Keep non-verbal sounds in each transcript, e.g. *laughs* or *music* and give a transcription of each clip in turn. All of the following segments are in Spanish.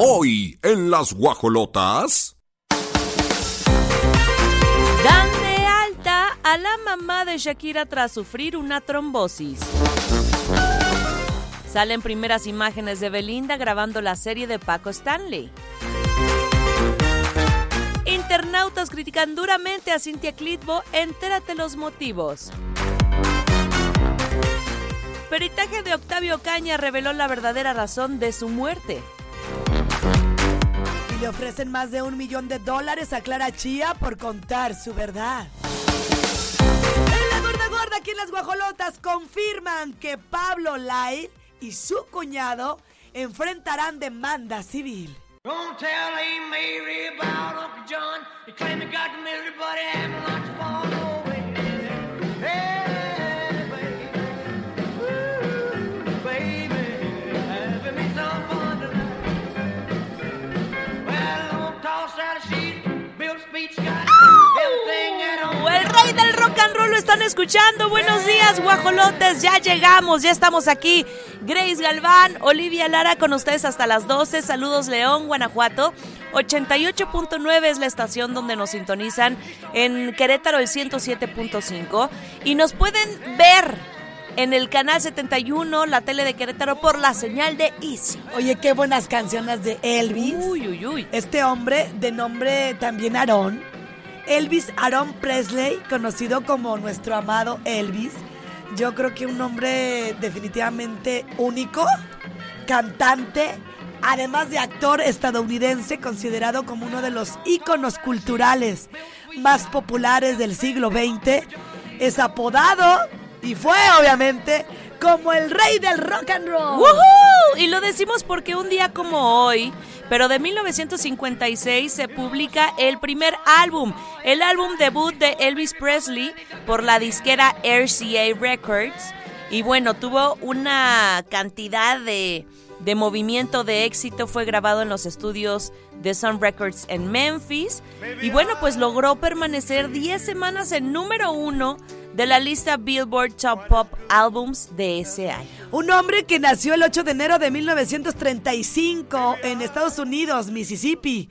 Hoy en las guajolotas. Dan de alta a la mamá de Shakira tras sufrir una trombosis. Salen primeras imágenes de Belinda grabando la serie de Paco Stanley. Internautas critican duramente a Cintia Clitbo. Entérate los motivos. Peritaje de Octavio Caña reveló la verdadera razón de su muerte. Le ofrecen más de un millón de dólares a Clara Chía por contar su verdad. En la gorda gorda aquí en las guajolotas confirman que Pablo Lai y su cuñado enfrentarán demanda civil. Don't tell. Hey, rey del rock and roll lo están escuchando. Buenos días, guajolotes. Ya llegamos, ya estamos aquí. Grace Galván, Olivia Lara con ustedes hasta las 12. Saludos, León, Guanajuato. 88.9 es la estación donde nos sintonizan. En Querétaro, el 107.5. Y nos pueden ver en el canal 71, la tele de Querétaro, por la señal de Easy. Oye, qué buenas canciones de Elvis. Uy, uy, uy. Este hombre, de nombre también Aarón, Elvis Aaron Presley, conocido como nuestro amado Elvis. Yo creo que un hombre definitivamente único, cantante, además de actor estadounidense, considerado como uno de los íconos culturales más populares del siglo XX. Es apodado y fue obviamente como el rey del rock and roll. ¡Woohoo! Y lo decimos porque un día como hoy, pero de 1956, se publica el primer álbum, el álbum debut de Elvis Presley por la disquera RCA Records. Y bueno, tuvo una cantidad de, de movimiento de éxito, fue grabado en los estudios de Sun Records en Memphis. Y bueno, pues logró permanecer 10 semanas en número uno de la lista Billboard Top Pop Albums de ese año. Un hombre que nació el 8 de enero de 1935 en Estados Unidos, Mississippi.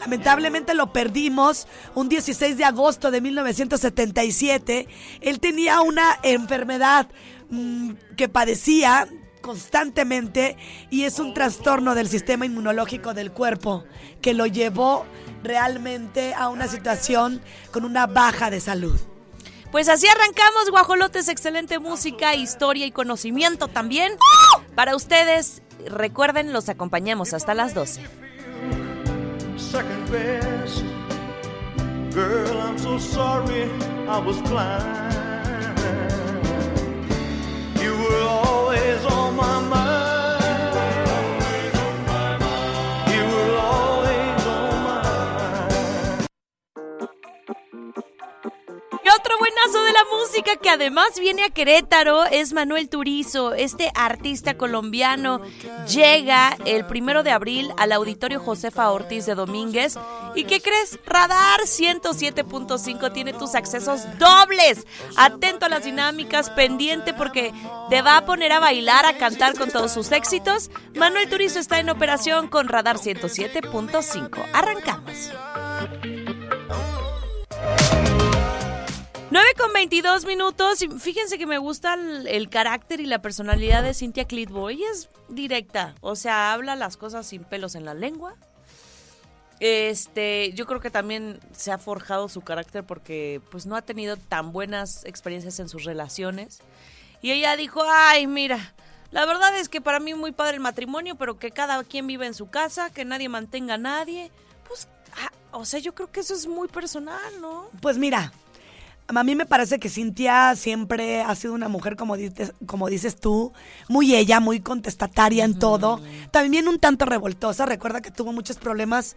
Lamentablemente lo perdimos un 16 de agosto de 1977. Él tenía una enfermedad mm, que padecía constantemente y es un trastorno del sistema inmunológico del cuerpo que lo llevó realmente a una situación con una baja de salud. Pues así arrancamos, guajolotes, excelente música, historia y conocimiento también. Para ustedes, recuerden, los acompañamos hasta las 12. second best. Girl, I'm so sorry I was blind. Música que además viene a Querétaro es Manuel Turizo. Este artista colombiano llega el primero de abril al auditorio Josefa Ortiz de Domínguez. ¿Y qué crees? Radar 107.5 tiene tus accesos dobles. Atento a las dinámicas, pendiente porque te va a poner a bailar, a cantar con todos sus éxitos. Manuel Turizo está en operación con Radar 107.5. Arrancamos. 9 con 22 minutos. Fíjense que me gusta el, el carácter y la personalidad de Cynthia Clitbo. Ella es directa, o sea, habla las cosas sin pelos en la lengua. Este, yo creo que también se ha forjado su carácter porque pues no ha tenido tan buenas experiencias en sus relaciones. Y ella dijo, ay, mira, la verdad es que para mí muy padre el matrimonio, pero que cada quien vive en su casa, que nadie mantenga a nadie. Pues, ah, o sea, yo creo que eso es muy personal, ¿no? Pues mira, a mí me parece que Cintia siempre ha sido una mujer, como dices, como dices tú, muy ella, muy contestataria en todo. También un tanto revoltosa. Recuerda que tuvo muchos problemas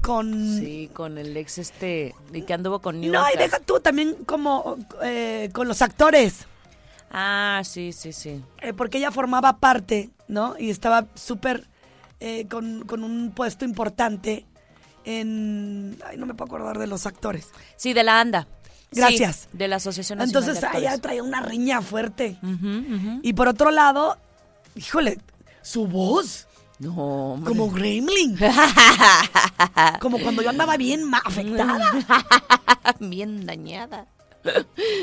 con... Sí, con el ex este, y que anduvo con New No, y deja tú también como eh, con los actores. Ah, sí, sí, sí. eh, porque ella formaba parte, ¿no? Y estaba súper eh, con, con un puesto importante en... Ay, no me puedo acordar de los actores. Sí, de la ANDA. Sí, Gracias. de la Asociación Nacional Entonces de ella traía una riña fuerte. Y por otro lado, híjole, su voz. No, hombre. Como Gremlin. *laughs* Como cuando yo andaba bien afectada. *laughs* bien dañada.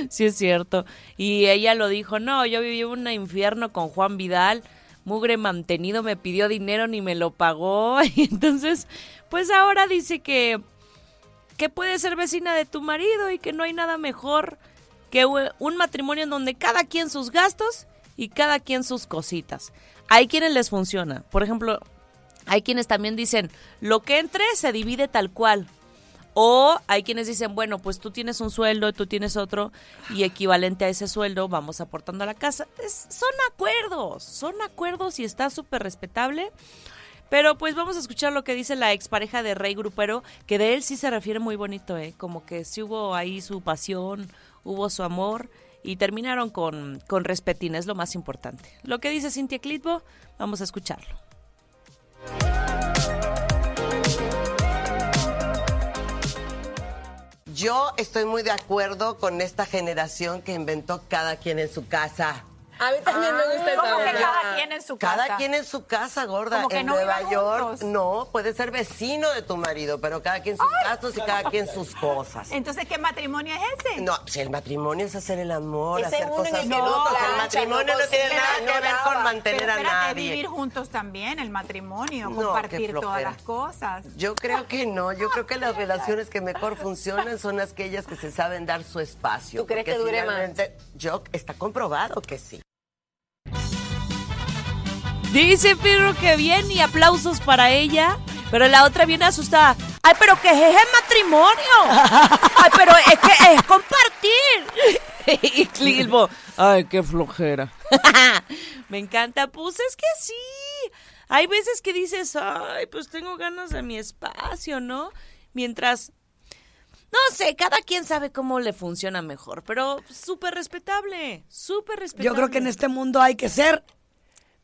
Sí, es cierto. Y ella lo dijo, no, yo viví un infierno con Juan Vidal, mugre mantenido, me pidió dinero ni me lo pagó. *laughs* Y entonces, pues ahora dice que, que puedes ser vecina de tu marido y que no hay nada mejor que un matrimonio en donde cada quien sus gastos y cada quien sus cositas. Hay quienes les funciona. Por ejemplo, hay quienes también dicen, lo que entre se divide tal cual. O hay quienes dicen, bueno, pues tú tienes un sueldo, tú tienes otro, y equivalente a ese sueldo vamos aportando a la casa. Son acuerdos, son acuerdos y está súper respetable. Pero pues vamos a escuchar lo que dice la expareja de Rey Grupero, que de él sí se refiere muy bonito, ¿eh? Como que sí hubo ahí su pasión, hubo su amor y terminaron con, con respetín, es lo más importante. Lo que dice Cintia Clitbo, vamos a escucharlo. Yo estoy muy de acuerdo con esta generación que inventó cada quien en su casa. A mí también me gusta esa ¿Cómo que cada quien en su casa? Cada quien en su casa, gorda. Como que en no Nueva vivan York, juntos. no, puede ser vecino de tu marido, pero cada quien sus gastos y cada quien sus cosas. Entonces, ¿qué matrimonio es ese? No, si el matrimonio es hacer el amor, Ese hacer uno cosas el que no juntos, el matrimonio no no tiene nada que ver con mantener Pero a espérate, nadie. vivir juntos también, el matrimonio, No, qué compartir todas las cosas. Yo creo que no, yo creo que las relaciones que mejor funcionan son aquellas que se saben dar su espacio. ¿Tú crees porque que dure más? finalmente, Yo, está comprobado que sí. Dice Pirro que bien y aplausos para ella. Pero la otra viene asustada. Ay, pero ¿qué es ese matrimonio? *laughs* Ay, pero es que es compartir. *laughs* y Clilbo, ay, qué flojera. *laughs* Me encanta. Pues es que sí. Hay veces que dices, ay, pues tengo ganas de mi espacio, ¿no? Mientras no sé, cada quien sabe cómo le funciona mejor, pero súper respetable, súper respetable. Yo creo que en este mundo hay que ser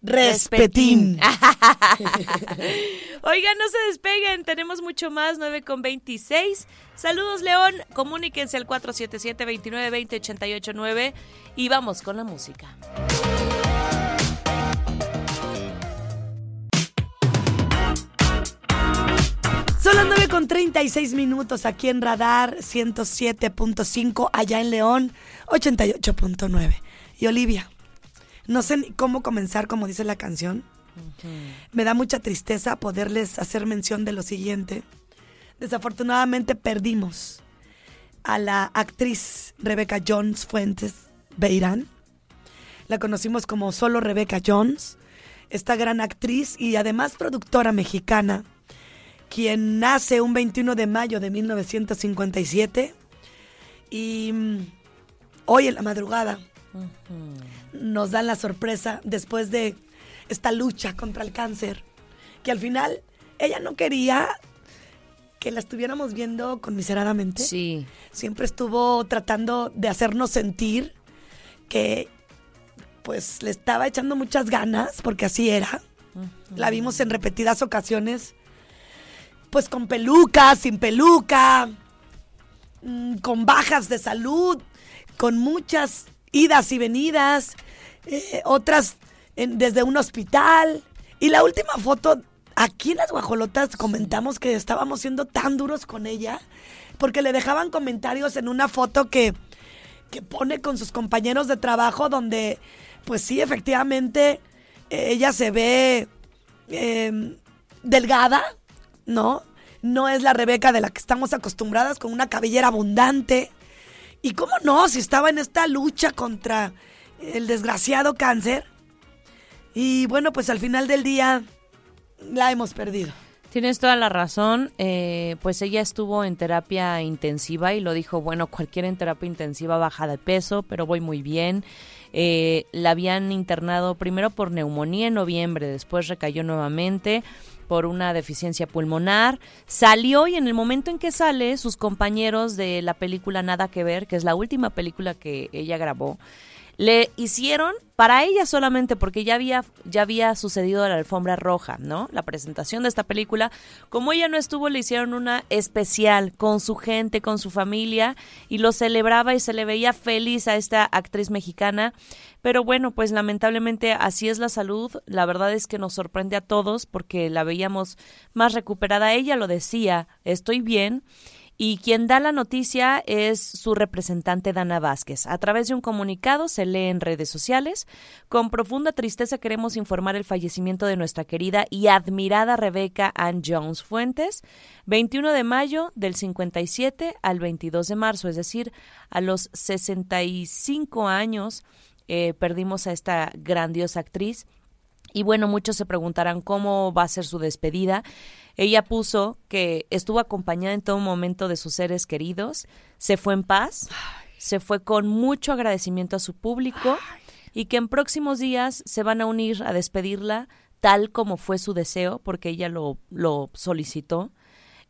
respetín. *laughs* Oigan, no se despeguen, tenemos mucho más, 9 con 26. Saludos, León, comuníquense al 477-2920-889 y vamos con la música. Son las 9 con 36 minutos aquí en Radar 107.5, allá en León 88.9. Y Olivia, no sé ni cómo comenzar, como dice la canción. Me da mucha tristeza poderles hacer mención de lo siguiente. Desafortunadamente perdimos a la actriz Rebecca Jones Fuentes Beirán. La conocimos como solo Rebecca Jones, esta gran actriz y además productora mexicana quien nace un 21 de mayo de 1957 y mm, hoy en la madrugada nos dan la sorpresa después de esta lucha contra el cáncer, que al final ella no quería que la estuviéramos viendo conmiseradamente. Sí. Siempre estuvo tratando de hacernos sentir que pues le estaba echando muchas ganas, porque así era. La vimos en repetidas ocasiones pues con peluca, sin peluca, mm, con bajas de salud, con muchas idas y venidas, eh, otras en- desde un hospital. Y la última foto, aquí en las guajolotas comentamos que estábamos siendo tan duros con ella, porque le dejaban comentarios en una foto que, que pone con sus compañeros de trabajo, donde, pues sí, efectivamente, eh, ella se ve eh, delgada, ¿no? No es la Rebeca de la que estamos acostumbradas, con una cabellera abundante. Y cómo no, si estaba en esta lucha contra el desgraciado cáncer. Y bueno, pues al final del día la hemos perdido. Tienes toda la razón. eh, pues ella estuvo en terapia intensiva y lo dijo, bueno, cualquiera en terapia intensiva baja de peso, pero voy muy bien. Eh, la habían internado primero por neumonía en noviembre, después recayó nuevamente por una deficiencia pulmonar. Salió y en el momento en que sale, sus compañeros de la película Nada que ver, que es la última película que ella grabó, Le hicieron para ella solamente porque ya había ya había sucedido la alfombra roja, ¿no? La presentación de esta película. Como ella no estuvo, le hicieron una especial con su gente, con su familia y lo celebraba y se le veía feliz a esta actriz mexicana. Pero bueno, pues lamentablemente así es la salud. La verdad es que nos sorprende a todos porque la veíamos más recuperada. Ella lo decía, estoy bien. Y quien da la noticia es su representante Dana Vázquez. A través de un comunicado se lee en redes sociales. Con profunda tristeza queremos informar el fallecimiento de nuestra querida y admirada Rebeca Ann Jones Fuentes, 21 de mayo del 57 al 22 de marzo, es decir, a los 65 años eh, perdimos a esta grandiosa actriz. Y bueno, muchos se preguntarán cómo va a ser su despedida. Ella puso que estuvo acompañada en todo momento de sus seres queridos, se fue en paz, se fue con mucho agradecimiento a su público y que en próximos días se van a unir a despedirla tal como fue su deseo, porque ella lo, lo solicitó.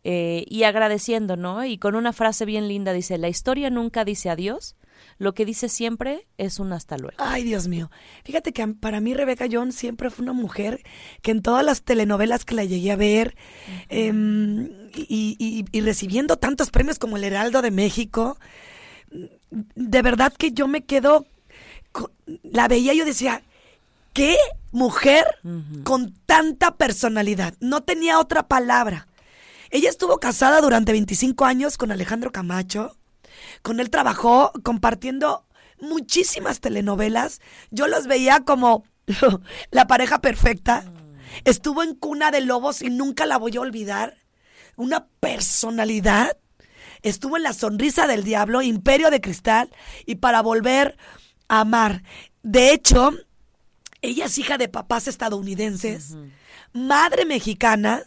eh, y agradeciendo, ¿no? Y con una frase bien linda dice, la historia nunca dice adiós, lo que dice siempre es un hasta luego. Ay, Dios mío. Fíjate que para mí Rebeca Jones siempre fue una mujer que en todas las telenovelas que la llegué a ver em, y, y- y recibiendo tantos premios como el Heraldo de México, de verdad que yo me quedo, la veía y yo decía, ¿qué mujer con tanta personalidad? No tenía otra palabra. Ella estuvo casada durante 25 años con Alejandro Camacho. Con él trabajó compartiendo muchísimas telenovelas. Yo los veía como *laughs* la pareja perfecta. Estuvo en Cuna de Lobos y nunca la voy a olvidar. Una personalidad. Estuvo en La Sonrisa del Diablo, Imperio de Cristal y para volver a amar. De hecho, ella es hija de papás estadounidenses, madre mexicana.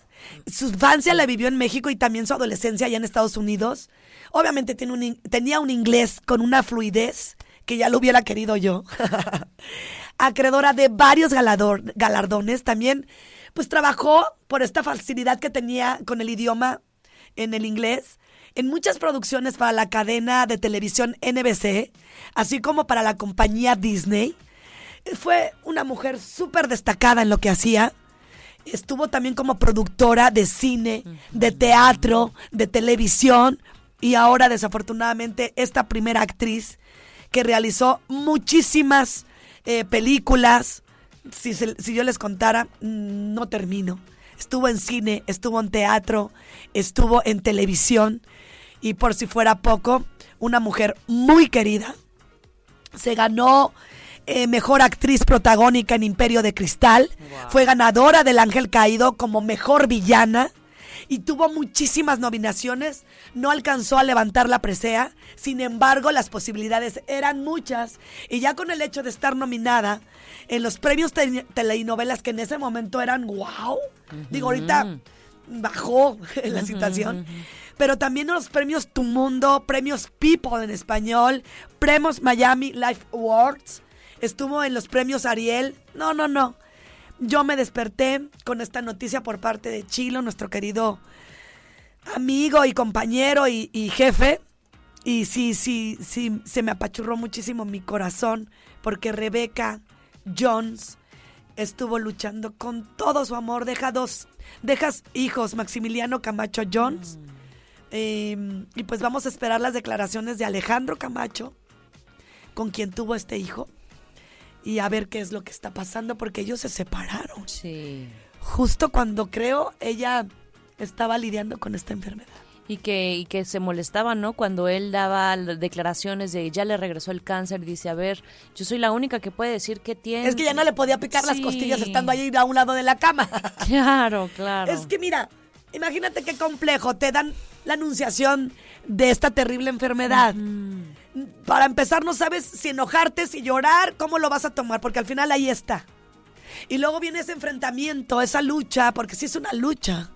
Su infancia la vivió en México y también su adolescencia allá en Estados Unidos. Obviamente tenía un inglés con una fluidez que ya lo hubiera querido yo. *laughs* Acreedora de varios galardones. También, pues trabajó por esta facilidad que tenía con el idioma en el inglés en muchas producciones para la cadena de televisión NBC, así como para la compañía Disney. Fue una mujer súper destacada en lo que hacía. Estuvo también como productora de cine, de teatro, de televisión y ahora desafortunadamente esta primera actriz que realizó muchísimas eh, películas. Si, se- si yo les contara, mm, no termino. Estuvo en cine, estuvo en teatro, estuvo en televisión y por si fuera poco, una mujer muy querida. Se ganó eh, mejor actriz protagónica en Imperio de Cristal. Fue ganadora del Ángel Caído como mejor villana. Y tuvo muchísimas nominaciones. No alcanzó a levantar la presea. Sin embargo, las posibilidades eran muchas. Y ya con el hecho de estar nominada en los premios te- telenovelas que en ese momento eran wow. Digo, ahorita bajó *laughs* la situación. Pero también en los premios Tu Mundo, premios People en español, premios Miami Life Awards. Estuvo en los premios Ariel. No, no, no. Yo me desperté con esta noticia por parte de Chilo, nuestro querido amigo y compañero y, jefe. Y sí, sí, sí, se me apachurró muchísimo mi corazón porque Rebeca Jones estuvo luchando con todo su amor. Deja dos, dejas hijos, Maximiliano Camacho Jones. Eh, y pues vamos a esperar las declaraciones de Alejandro Camacho, con quien tuvo este hijo, y a ver qué es lo que está pasando, porque ellos se separaron. Sí. Justo cuando creo ella estaba lidiando con esta enfermedad. Y que, y que se molestaba, ¿no? Cuando él daba declaraciones de ya le regresó el cáncer, dice, a ver, yo soy la única que puede decir qué tiene. Es que ya no le podía picar las costillas estando ahí a un lado de la cama. *laughs* Claro, claro. Es que mira, imagínate qué complejo. Te dan la anunciación de esta terrible enfermedad. Para empezar, no sabes si enojarte, si llorar, cómo lo vas a tomar, porque al final ahí está. Y luego viene ese enfrentamiento, esa lucha, porque sí es una lucha.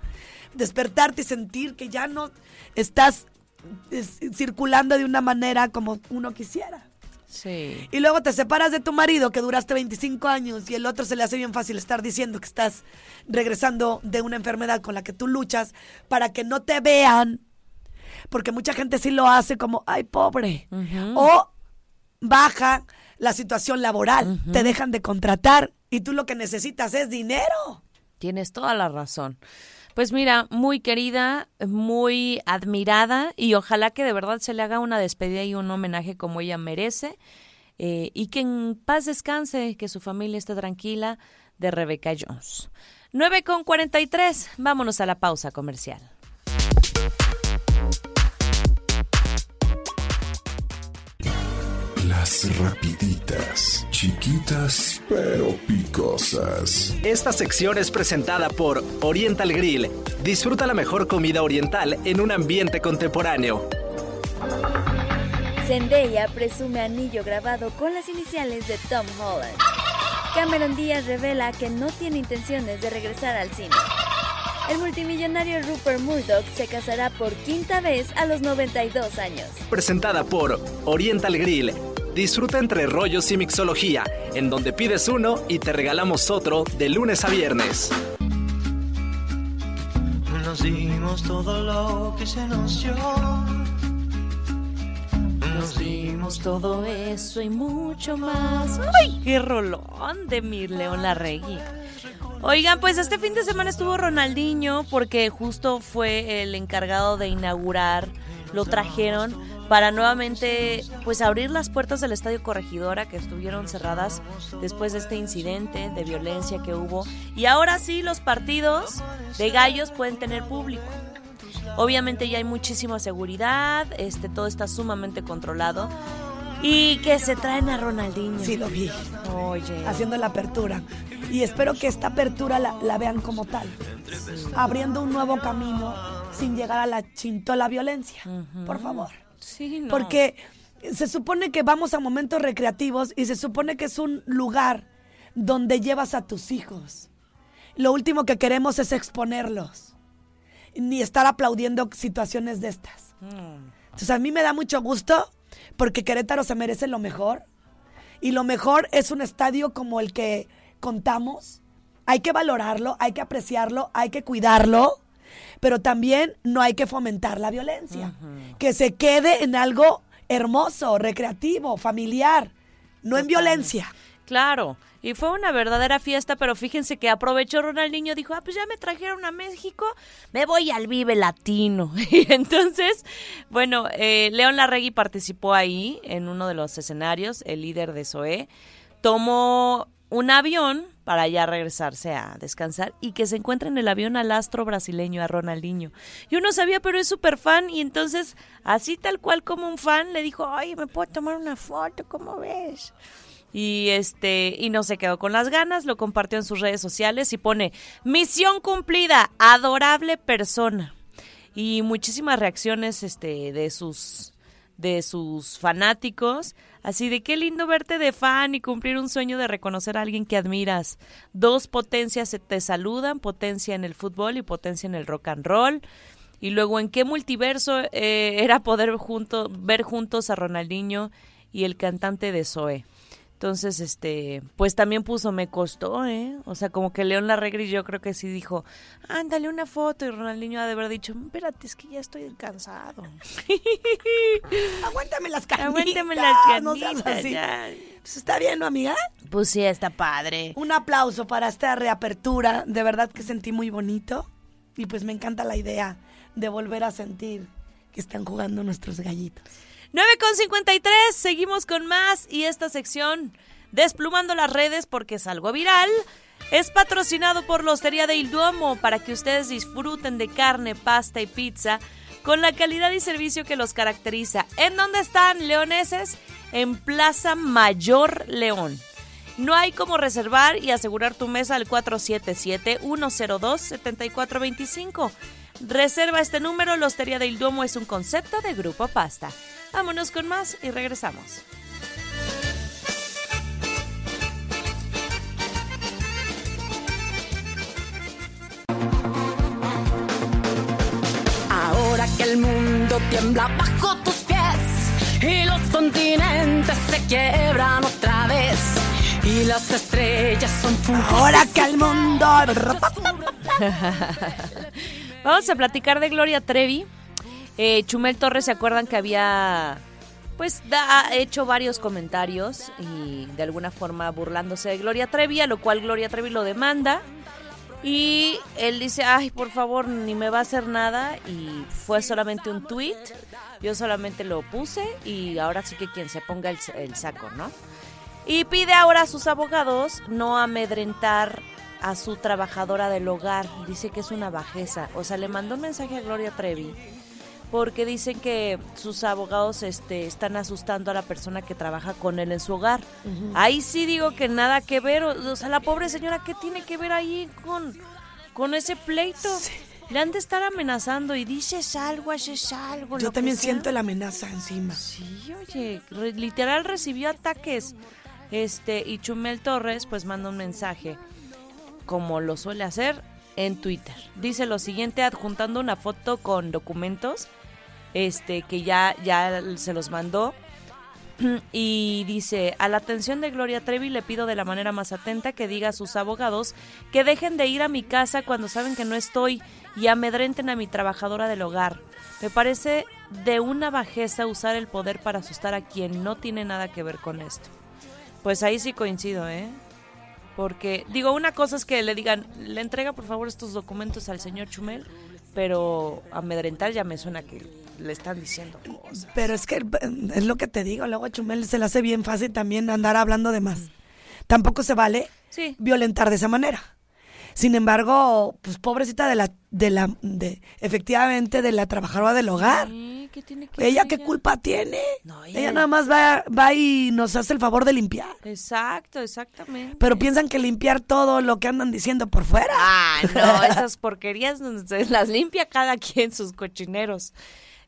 Despertarte y sentir que ya no estás es, circulando de una manera como uno quisiera. Sí. Y luego te separas de tu marido que duraste 25 años y el otro se le hace bien fácil estar diciendo que estás regresando de una enfermedad con la que tú luchas para que no te vean. Porque mucha gente sí lo hace como, ay, pobre. O baja la situación laboral, te dejan de contratar y tú lo que necesitas es dinero. Tienes toda la razón. Pues mira, muy querida, muy admirada y ojalá que de verdad se le haga una despedida y un homenaje como ella merece eh, y que en paz descanse, que su familia esté tranquila de Rebecca Jones. 9 con 43, vámonos a la pausa comercial. Las rapiditas, chiquitas pero picosas. Esta sección es presentada por Oriental Grill. Disfruta la mejor comida oriental en un ambiente contemporáneo. Zendaya presume anillo grabado con las iniciales de Tom Holland. Cameron Díaz revela que no tiene intenciones de regresar al cine. El multimillonario Rupert Murdoch se casará por quinta vez a los 92 años. Presentada por Oriental Grill. Disfruta entre rollos y mixología, en donde pides uno y te regalamos otro de lunes a viernes. Nos dimos todo lo que se nos dio. Nos dimos todo eso y mucho más. ¡Ay, qué rolón de Mir León Larregui! Oigan, pues este fin de semana estuvo Ronaldinho porque justo fue el encargado de inaugurar, lo trajeron para nuevamente pues abrir las puertas del Estadio Corregidora que estuvieron cerradas después de este incidente de violencia que hubo y ahora sí los partidos de gallos pueden tener público. Obviamente ya hay muchísima seguridad, este todo está sumamente controlado y que se traen a Ronaldinho. Sí, lo vi. Oye. Haciendo la apertura. Y espero que esta apertura la, la vean como tal. Abriendo un nuevo camino sin llegar a la chintola violencia. Por favor. Sí, no. Porque se supone que vamos a momentos recreativos y se supone que es un lugar donde llevas a tus hijos. Lo último que queremos es exponerlos. Ni estar aplaudiendo situaciones de estas. Entonces a mí me da mucho gusto porque Querétaro se merece lo mejor. Y lo mejor es un estadio como el que contamos. Hay que valorarlo, hay que apreciarlo, hay que cuidarlo, pero también no hay que fomentar la violencia. Que se quede en algo hermoso, recreativo, familiar, no en violencia. Claro, y fue una verdadera fiesta, pero fíjense que aprovechó Ronaldinho, dijo, ah, pues ya me trajeron a México, me voy al Vive Latino. *laughs* Y entonces, bueno, eh, León Larregui participó ahí en uno de los escenarios, el líder de SOE, tomó un avión para ya regresarse a descansar y que se encuentra en el avión al astro brasileño, a Ronaldinho. Yo no sabía, pero es súper fan y entonces, así tal cual como un fan, le dijo, ay, ¿me puedo tomar una foto? ¿Cómo ves? Y este, y no se quedó con las ganas, lo compartió en sus redes sociales y pone misión cumplida, adorable persona. Y muchísimas reacciones este de sus de sus fanáticos, así de qué lindo verte de fan y cumplir un sueño de reconocer a alguien que admiras. Dos potencias te saludan, potencia en el fútbol y potencia en el rock and roll. Y luego, ¿en qué multiverso eh, era poder ver juntos a Ronaldinho y el cantante de Zoe? Entonces, este, pues también puso, me costó, ¿eh? O sea, como que León Larregui yo creo que sí dijo, ándale una foto. Y Ronaldinho ha de haber dicho, espérate, es que ya estoy cansado. *laughs* Aguántame las canitas. Aguántame las no canitas, así. ya. Pues está bien, ¿no, amiga? Pues sí, está padre. Un aplauso para esta reapertura. De verdad que sentí muy bonito. Y pues me encanta la idea de volver a sentir que están jugando nuestros gallitos. 9 con 53, seguimos con más y esta sección, desplumando las redes porque es algo viral, es patrocinado por la Hostería de Il Duomo para que ustedes disfruten de carne, pasta y pizza con la calidad y servicio que los caracteriza. ¿En dónde están, leoneses? En Plaza Mayor León. No hay como reservar y asegurar tu mesa al 477-102-7425. Reserva este número, la Hostería del Duomo es un concepto de Grupo Pasta. Vámonos con más y regresamos. Ahora que el mundo tiembla bajo tus pies y los continentes se quiebran otra vez y las estrellas son fugazes. Ahora que el mundo... *laughs* Vamos a platicar de Gloria Trevi. Eh, Chumel Torres, ¿se acuerdan que había pues ha hecho varios comentarios y de alguna forma burlándose de Gloria Trevi, a lo cual Gloria Trevi lo demanda. Y él dice, ay, por favor, ni me va a hacer nada. Y fue solamente un tweet. Yo solamente lo puse y ahora sí que quien se ponga el, el saco, ¿no? Y pide ahora a sus abogados no amedrentar a su trabajadora del hogar. Dice que es una bajeza. O sea, le mandó un mensaje a Gloria Trevi porque dicen que sus abogados este, están asustando a la persona que trabaja con él en su hogar. Ahí sí digo que nada que ver. O, o sea, la pobre señora, ¿qué tiene que ver ahí con, con ese pleito? Le han de estar amenazando y dices algo, haces algo. Yo también siento la amenaza encima. Sí, oye, re- literal recibió ataques. Este, y Chumel Torres pues manda un mensaje, como lo suele hacer, en Twitter. Dice lo siguiente, adjuntando una foto con documentos, este, que ya, ya se los mandó. *clears throat* Y dice, a la atención de Gloria Trevi le pido de la manera más atenta que diga a sus abogados que dejen de ir a mi casa cuando saben que no estoy y amedrenten a mi trabajadora del hogar. Me parece de una bajeza usar el poder para asustar a quien no tiene nada que ver con esto. Pues ahí sí coincido, ¿eh? Porque, digo, una cosa es que le digan, le entrega por favor estos documentos al señor Chumel, pero amedrentar ya me suena que le están diciendo cosas. Pero es que es lo que te digo, luego a Chumel se le hace bien fácil también andar hablando de más. Tampoco se vale Sí. violentar de esa manera. Sin embargo, pues pobrecita de la, de la, de, efectivamente de la trabajadora del hogar. Sí, ¿qué tiene que ¿Ella qué culpa tiene? No, Ella nada más va, va y nos hace el favor de limpiar. Exacto, exactamente. Pero piensan que limpiar todo lo que andan diciendo por fuera. Ah, no, *laughs* esas porquerías las limpia cada quien sus cochineros.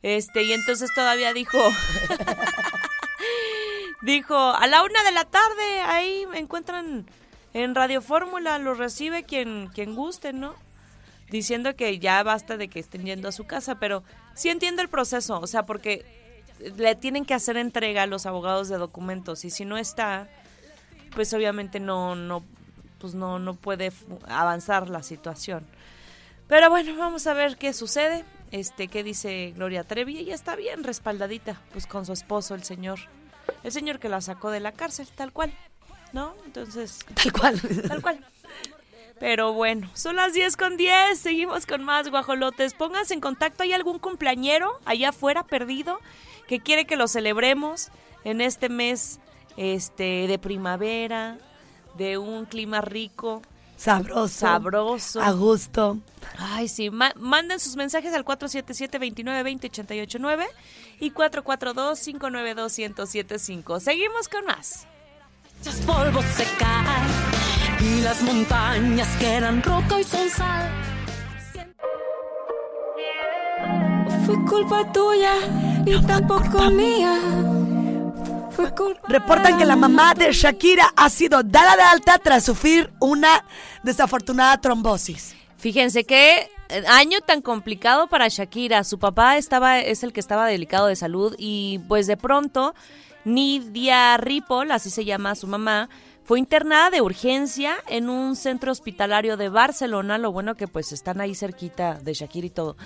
Este, y entonces todavía dijo, *laughs* dijo, a la una de la tarde, ahí me encuentran en Radio Fórmula, lo recibe quien, quien guste, ¿no? Diciendo que ya basta de que estén yendo a su casa, pero sí entiendo el proceso, o sea, porque le tienen que hacer entrega a los abogados de documentos y si no está, pues obviamente no, no, pues no, no puede avanzar la situación. Pero bueno, vamos a ver qué sucede. Este, qué dice Gloria Trevi. Ella está bien respaldadita, pues con su esposo, el señor. El señor que la sacó de la cárcel, tal cual. ¿No? Entonces. Tal cual. Tal cual. Pero bueno, son las 10 con 10. Seguimos con más guajolotes. Pónganse en contacto. ¿Hay algún cumpleañero allá afuera perdido que quiere que lo celebremos en este mes este, de primavera, de un clima rico? Sabroso. Sabroso. A gusto. Ay, sí. ma- manden sus mensajes al 477-2920-889 y 442-592-1075. Seguimos con más. Polvos se caen y las montañas que eran roca y son sal. Fue culpa tuya y tampoco mía. Fue culpa Reportan que la mamá de Shakira ha sido dada de alta tras sufrir una desafortunada trombosis. Fíjense qué eh, año tan complicado para Shakira. Su papá estaba, es el que estaba delicado de salud y pues de pronto Nidia Ripoll, así se llama su mamá, fue internada de urgencia en un centro hospitalario de Barcelona, lo bueno que pues están ahí cerquita de Shakira y todo.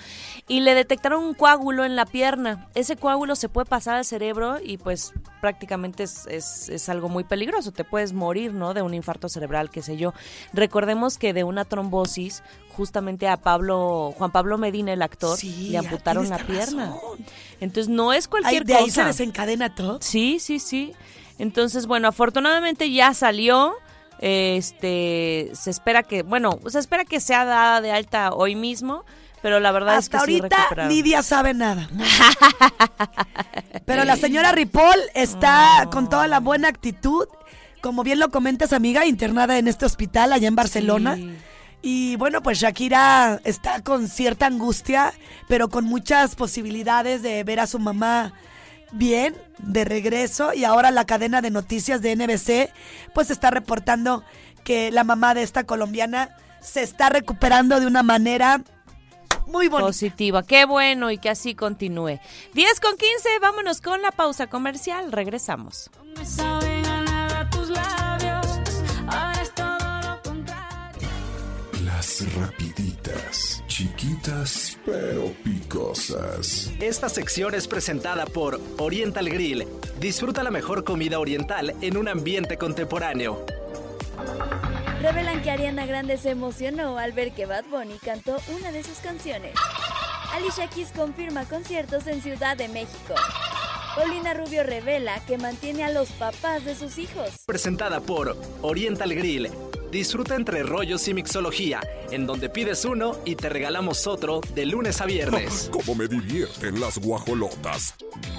Y le detectaron un coágulo en la pierna. Ese coágulo se puede pasar al cerebro y pues prácticamente es, es- es algo muy peligroso. Te puedes morir, ¿no? De un infarto cerebral, qué sé yo. Recordemos que de una trombosis, justamente a Pablo, Juan Pablo Medina, el actor, Sí, le amputaron tienes la pierna. Entonces no es Ay, cualquier de ahí se desencadena todo. Sí, sí, sí. Entonces, bueno, afortunadamente ya salió. Este, se espera que, bueno, se espera que sea dada de alta hoy mismo, pero la verdad Hasta es que sí ahorita recuperaron. Nidia sabe nada. *laughs* Pero la señora Ripoll está con toda la buena actitud. Como bien lo comentas, amiga, internada en este hospital allá en Barcelona. Sí. Y bueno, pues Shakira está con cierta angustia, pero con muchas posibilidades de ver a su mamá bien, de regreso. Y ahora la cadena de noticias de NBC, pues está reportando que la mamá de esta colombiana se está recuperando de una manera muy bonita. Positiva, qué bueno y que así continúe. 10 con 15, vámonos con la pausa comercial, regresamos. Chiquitas pero picosas. Esta sección es presentada por Oriental Grill. Disfruta la mejor comida oriental en un ambiente contemporáneo. Revelan que Ariana Grande se emocionó al ver que Bad Bunny cantó una de sus canciones. Alicia Keys confirma conciertos en Ciudad de México. Paulina Rubio revela que mantiene a los papás de sus hijos. Presentada por Oriental Grill. Disfruta entre rollos y mixología, en donde pides uno y te regalamos otro de lunes a viernes. *laughs* Cómo me divierten las guajolotas.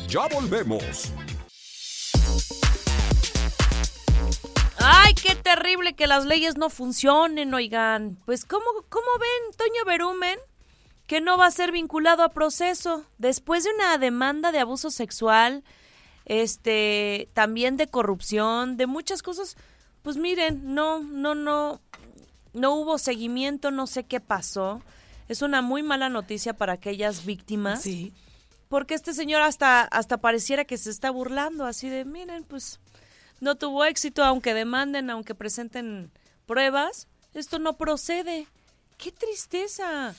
Ya volvemos. Ay, qué terrible que las leyes no funcionen, oigan. Pues, ¿cómo, cómo ven, Toño Berumen? Que no va a ser vinculado a proceso. Después de una demanda de abuso sexual, este, también de corrupción, de muchas cosas. Pues miren, no, no, no, no hubo seguimiento, no sé qué pasó. Es una muy mala noticia para aquellas víctimas. Sí. Porque este señor hasta, hasta pareciera que se está burlando, así de, miren, pues no tuvo éxito, aunque demanden, aunque presenten pruebas, esto no procede. ¡Qué tristeza!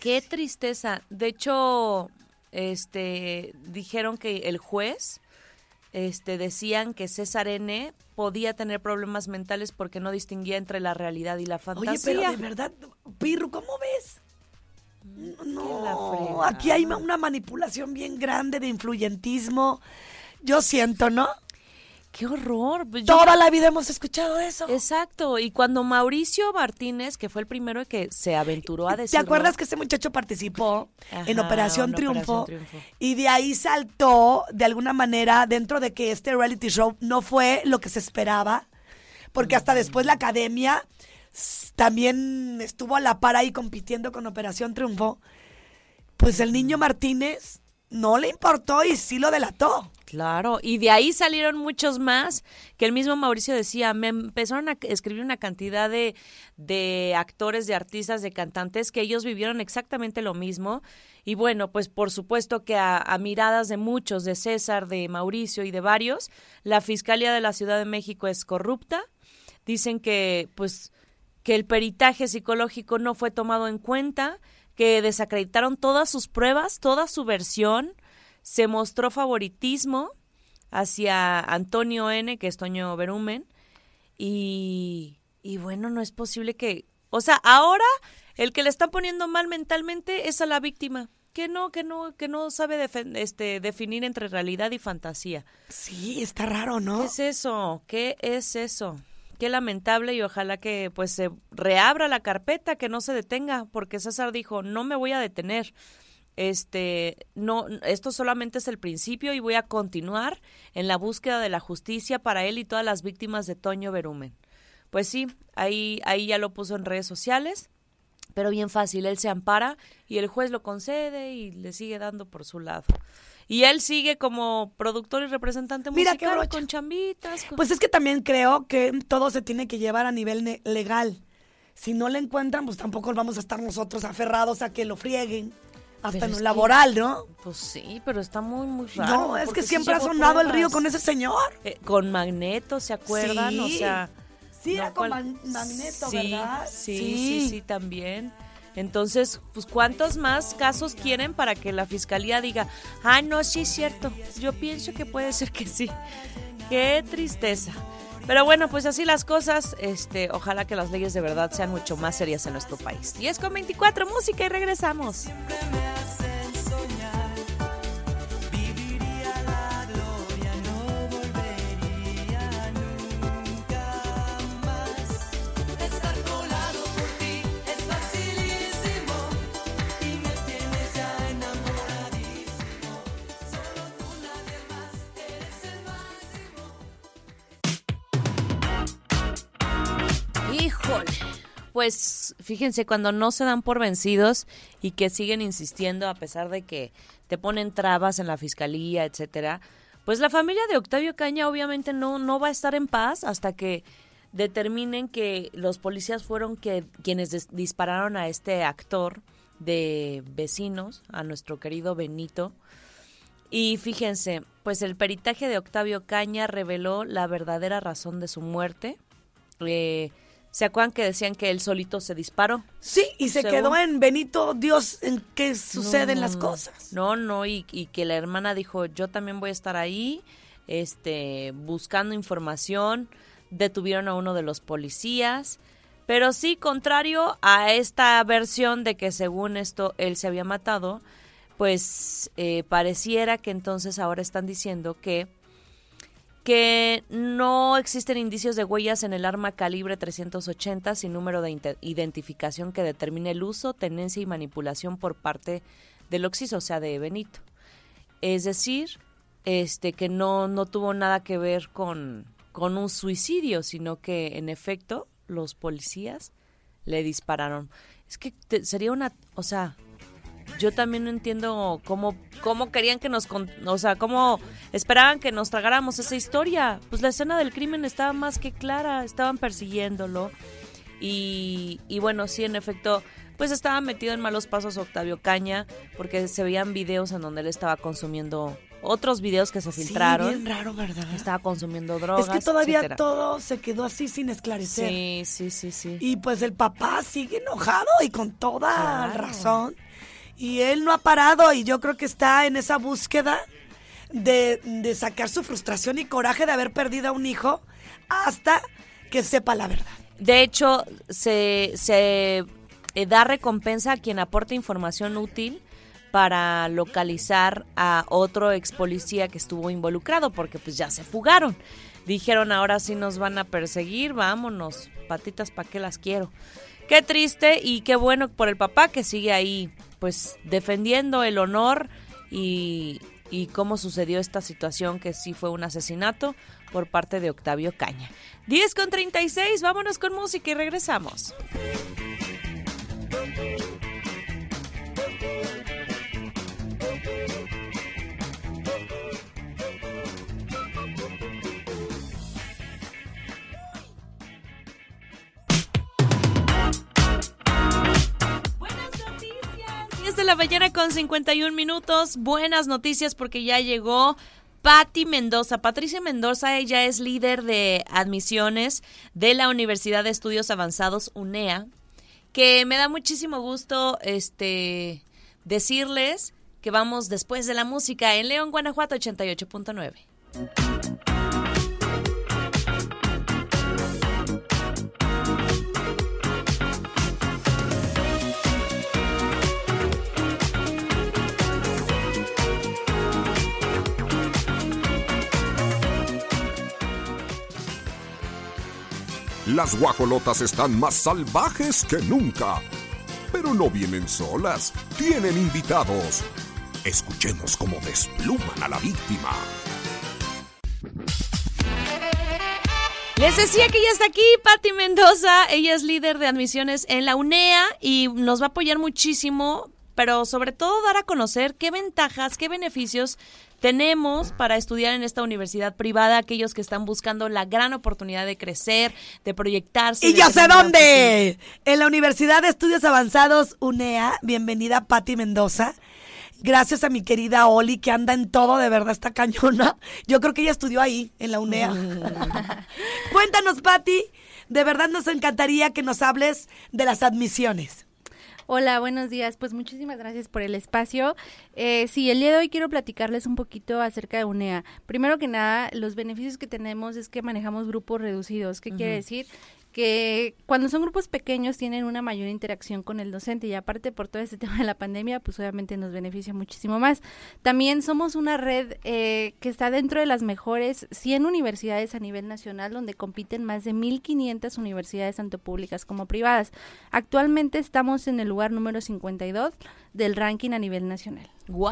¡Qué tristeza! De hecho, este, dijeron que el juez, este, decían que César N podía tener problemas mentales porque no distinguía entre la realidad y la fantasía. Oye, pero de verdad, Pirru, ¿cómo ves? la No, aquí hay una manipulación bien grande de influyentismo. Yo siento, ¿no? ¡Qué horror! Pues yo- Toda la vida hemos escuchado eso. Exacto, y cuando Mauricio Martínez, que fue el primero que se aventuró a ¿Te decirlo... acuerdas que este muchacho participó en Operación Triunfo? Operación Triunfo. Y de ahí saltó, de alguna manera, dentro de que este reality show no fue lo que se esperaba, porque hasta después la academia también estuvo a la par ahí compitiendo con Operación Triunfo. Pues el niño Martínez no le importó y sí lo delató. Claro, y de ahí salieron muchos más, que el mismo Mauricio decía, me empezaron a escribir una cantidad de, de actores, de artistas, de cantantes, que ellos vivieron exactamente lo mismo. Y bueno, pues por supuesto que a, a miradas de muchos, de César, de Mauricio y de varios, la Fiscalía de la Ciudad de México es corrupta. Dicen que, pues, que el peritaje psicológico no fue tomado en cuenta, que desacreditaron todas sus pruebas, toda su versión, se mostró favoritismo hacia Antonio N., que es Toño Berumen, y, y bueno, no es posible que, o sea, ahora el que le está poniendo mal mentalmente es a la víctima, que no, que no, que no sabe este, definir entre realidad y fantasía. Sí, está raro, ¿no? ¿Qué es eso? ¿Qué es eso? Qué lamentable y ojalá que pues se reabra la carpeta, que no se detenga, porque César dijo, no me voy a detener. Este, no, esto solamente es el principio y voy a continuar en la búsqueda de la justicia para él y todas las víctimas de Toño Berumen. Pues sí, ahí, ahí ya lo puso en redes sociales, pero bien fácil, él se ampara y el juez lo concede y le sigue dando por su lado. Y él sigue como productor y representante Mira musical con chambitas. con- Pues es que también creo que todo se tiene que llevar a nivel legal. Si no le encuentran, pues tampoco vamos a estar nosotros aferrados a que lo frieguen. Hasta Pero en lo que- laboral, ¿no? Pues sí, pero está muy, muy raro. No, es que sí siempre ha sonado el río con ese señor. Eh, con Magneto, ¿se acuerdan? Sí. O sea... Sí, era con cual- Magneto, sí, ¿verdad? Sí, Sí. sí, sí, también. Entonces, pues, ¿cuántos más casos quieren para que la fiscalía diga, ah, no, sí es cierto? Yo pienso que puede ser que sí. Qué tristeza. Pero bueno, pues así las cosas. Este, ojalá que las leyes de verdad sean mucho más serias en nuestro país. 10 con 24, música y regresamos. Estar Pues fíjense, cuando no se dan por vencidos y que siguen insistiendo a pesar de que te ponen trabas en la fiscalía, etcétera, pues la familia de Octavio Caña obviamente no, no va a estar en paz hasta que determinen que los policías fueron que, quienes dispararon a este actor de vecinos, a nuestro querido Benito. Y fíjense, pues el peritaje de Octavio Caña reveló la verdadera razón de su muerte. Eh, ¿Se acuerdan que decían que él solito se disparó? Sí, y se Según- quedó en Benito, Dios, en qué suceden No, las cosas. No, no, y, y que la hermana dijo, yo también voy a estar ahí, este, buscando información, detuvieron a uno de los policías, pero sí, contrario a esta versión de que según esto él se había matado, pues eh, pareciera que entonces ahora están diciendo que que no existen indicios de huellas en el arma calibre 380 sin número de identificación que determine el uso, tenencia y manipulación por parte del occiso, o sea, de Benito. Es decir, este que no, no tuvo nada que ver con, con un suicidio, sino que en efecto los policías le dispararon. Es que sería una, o sea, yo también no entiendo cómo, cómo querían que nos, con- o sea, cómo esperaban que nos tragáramos esa historia. Pues la escena del crimen estaba más que clara, estaban persiguiéndolo. Y, y bueno, sí, en efecto, pues estaba metido en malos pasos Octavio Caña, porque se veían videos en donde él estaba consumiendo, otros videos que se filtraron. Sí, bien raro, ¿verdad? Estaba consumiendo drogas. es que todavía etcétera. todo se quedó así sin esclarecer. Sí, sí, sí, sí. Y pues el papá sigue enojado y con toda Claro. razón. Y él no ha parado y yo creo que está en esa búsqueda de, sacar su frustración y coraje de haber perdido a un hijo hasta que sepa la verdad. De hecho, se, se eh, da recompensa a quien aporte información útil para localizar a otro ex policía que estuvo involucrado, porque pues ya se fugaron. Dijeron, ahora sí nos van a perseguir, vámonos, patitas, ¿para qué las quiero? Qué triste y qué bueno por el papá que sigue ahí, pues defendiendo el honor y, y cómo sucedió esta situación que sí fue un asesinato por parte de Octavio Caña. 10 con 36, vámonos con música y regresamos. De la mañana con 51 minutos. Buenas noticias porque ya llegó Patti Mendoza. Patricia Mendoza, ella es líder de admisiones de la Universidad de Estudios Avanzados UNEA, que me da muchísimo gusto este decirles que vamos después de la música en León, Guanajuato 88.9. Las guajolotas están más salvajes que nunca. Pero no vienen solas, tienen invitados. Escuchemos cómo despluman a la víctima. Les decía que ya está aquí Patti Mendoza, ella es líder de admisiones en la UNEA y nos va a apoyar muchísimo, pero sobre todo dar a conocer qué ventajas, qué beneficios tenemos para estudiar en esta universidad privada, aquellos que están buscando la gran oportunidad de crecer, de proyectarse. Y de yo sé dónde. En la Universidad de Estudios Avanzados UNEA. Bienvenida Patti Mendoza. Gracias a mi querida Oli, que anda en todo, de verdad, está cañona. Yo creo que ella estudió ahí, en la UNEA. *laughs* Cuéntanos, Patti. De verdad nos encantaría que nos hables de las admisiones. Hola, buenos días. Pues muchísimas gracias por el espacio. Eh, sí, el día de hoy quiero platicarles un poquito acerca de UNEA. Primero que nada, los beneficios que tenemos es que manejamos grupos reducidos. ¿Qué quiere decir? Que cuando son grupos pequeños tienen una mayor interacción con el docente y aparte por todo este *laughs* tema de la pandemia, pues obviamente nos beneficia muchísimo más. También somos una red eh, que está dentro de las mejores 100 universidades a nivel nacional, donde compiten más de 1.500 universidades, tanto públicas como privadas. Actualmente estamos en el lugar número 52 del ranking a nivel nacional. ¡Wow!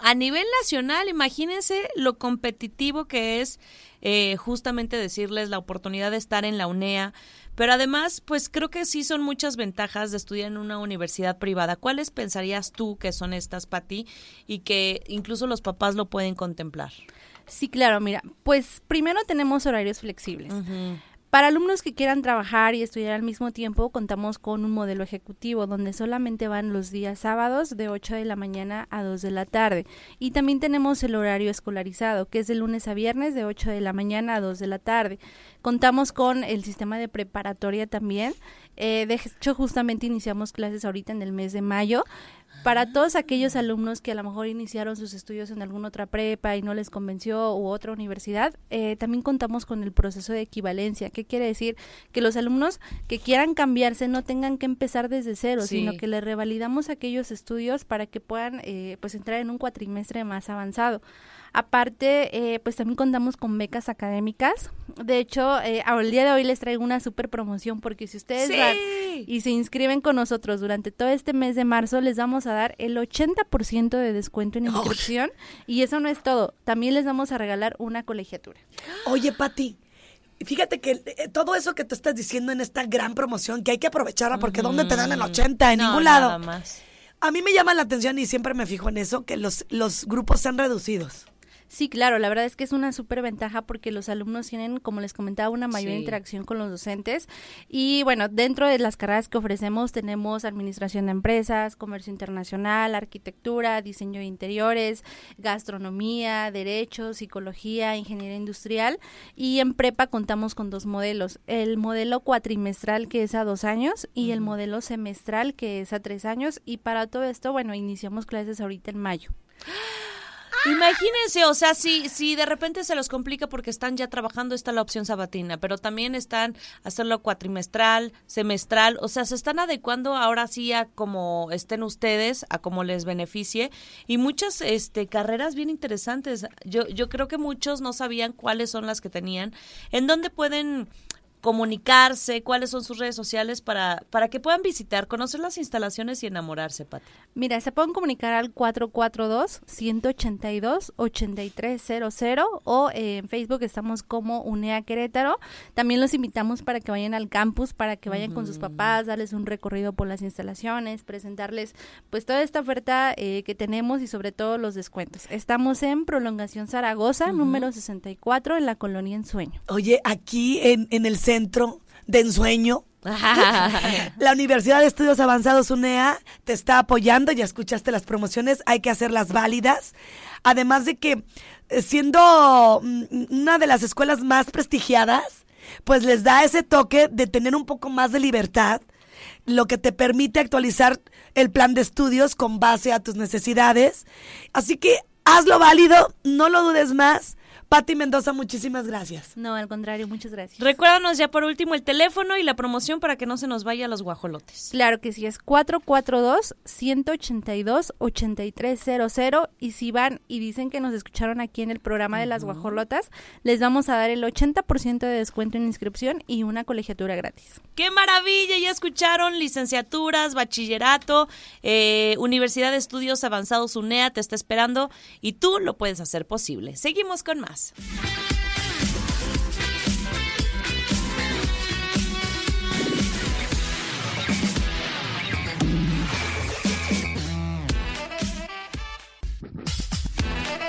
A nivel nacional, imagínense lo competitivo que es eh, justamente decirles la oportunidad de estar en la UNEA. Pero además, pues creo que sí son muchas ventajas de estudiar en una universidad privada. ¿Cuáles pensarías tú que son estas, Pati, y que incluso los papás lo pueden contemplar? Sí, claro, mira, pues primero tenemos horarios flexibles. Para alumnos que quieran trabajar y estudiar al mismo tiempo, contamos con un modelo ejecutivo donde solamente van los días sábados de 8 de la mañana a 2 de la tarde. Y también tenemos el horario escolarizado, que es de lunes a viernes de 8 de la mañana a 2 de la tarde. Contamos con el sistema de preparatoria también. Eh, de hecho, justamente iniciamos clases ahorita en el mes de mayo. Para todos aquellos alumnos que a lo mejor iniciaron sus estudios en alguna otra prepa y no les convenció u otra universidad, eh, también contamos con el proceso de equivalencia. ¿Qué quiere decir? Que los alumnos que quieran cambiarse no tengan que empezar desde cero, Sí. sino que les revalidamos aquellos estudios para que puedan eh, pues entrar en un cuatrimestre más avanzado. Aparte, eh, pues también contamos con becas académicas. De hecho, eh, el día de hoy les traigo una super promoción porque si ustedes Sí. van y se inscriben con nosotros durante todo este mes de marzo, les vamos a dar el 80% de descuento en inscripción. Y eso no es todo, también les vamos a regalar una colegiatura. Oye, Pati, fíjate que eh, todo eso que tú estás diciendo en esta gran promoción, que hay que aprovecharla, porque ¿dónde te dan el 80? En No, ningún nada lado. más. A mí me llama la atención y siempre me fijo en eso, que los, los grupos sean reducidos. Sí, claro, la verdad es que es una súper ventaja porque los alumnos tienen, como les comentaba, una mayor Sí. interacción con los docentes. Y bueno, dentro de las carreras que ofrecemos tenemos administración de empresas, comercio internacional, arquitectura, diseño de interiores, gastronomía, derecho, psicología, ingeniería industrial. Y en prepa contamos con dos modelos, el modelo cuatrimestral que es a dos años y el modelo semestral que es a tres años. Y para todo esto, bueno, iniciamos clases ahorita en mayo. Imagínense, o sea, si, si de repente se los complica porque están ya trabajando, está la opción sabatina, pero también están hacerlo cuatrimestral, semestral, o sea, se están adecuando ahora sí a como estén ustedes, a como les beneficie, y muchas este, carreras bien interesantes. Yo, yo creo que muchos no sabían cuáles son las que tenían, en dónde pueden comunicarse, cuáles son sus redes sociales para, para que puedan visitar, conocer las instalaciones y enamorarse, Pati. Mira, se pueden comunicar al 442-182-8300 o eh, en Facebook estamos como UNEA Querétaro. También los invitamos para que vayan al campus, para que vayan con sus papás, darles un recorrido por las instalaciones, presentarles pues toda esta oferta eh, que tenemos y sobre todo los descuentos. Estamos en Prolongación Zaragoza, número 64, en la colonia Ensueño. Oye, aquí en, en el centro de ensueño, *laughs* la Universidad de Estudios Avanzados UNEA te está apoyando, ya escuchaste las promociones, hay que hacerlas válidas. Además de que eh, siendo mm, una de las escuelas más prestigiadas, pues les da ese toque de tener un poco más de libertad, lo que te permite actualizar el plan de estudios con base a tus necesidades. Así que hazlo válido, no lo dudes más. Pati Mendoza, muchísimas gracias. No, al contrario, muchas gracias. Recuérdanos ya por último el teléfono y la promoción para que no se nos vaya a los guajolotes. Claro que sí, es 442-182-8300 y si van y dicen que nos escucharon aquí en el programa de las guajolotas, les vamos a dar el 80% de descuento en inscripción y una colegiatura gratis. ¡Qué maravilla! Ya escucharon licenciaturas, bachillerato, eh, Universidad de Estudios Avanzados UNEA te está esperando y tú lo puedes hacer posible. Seguimos con más.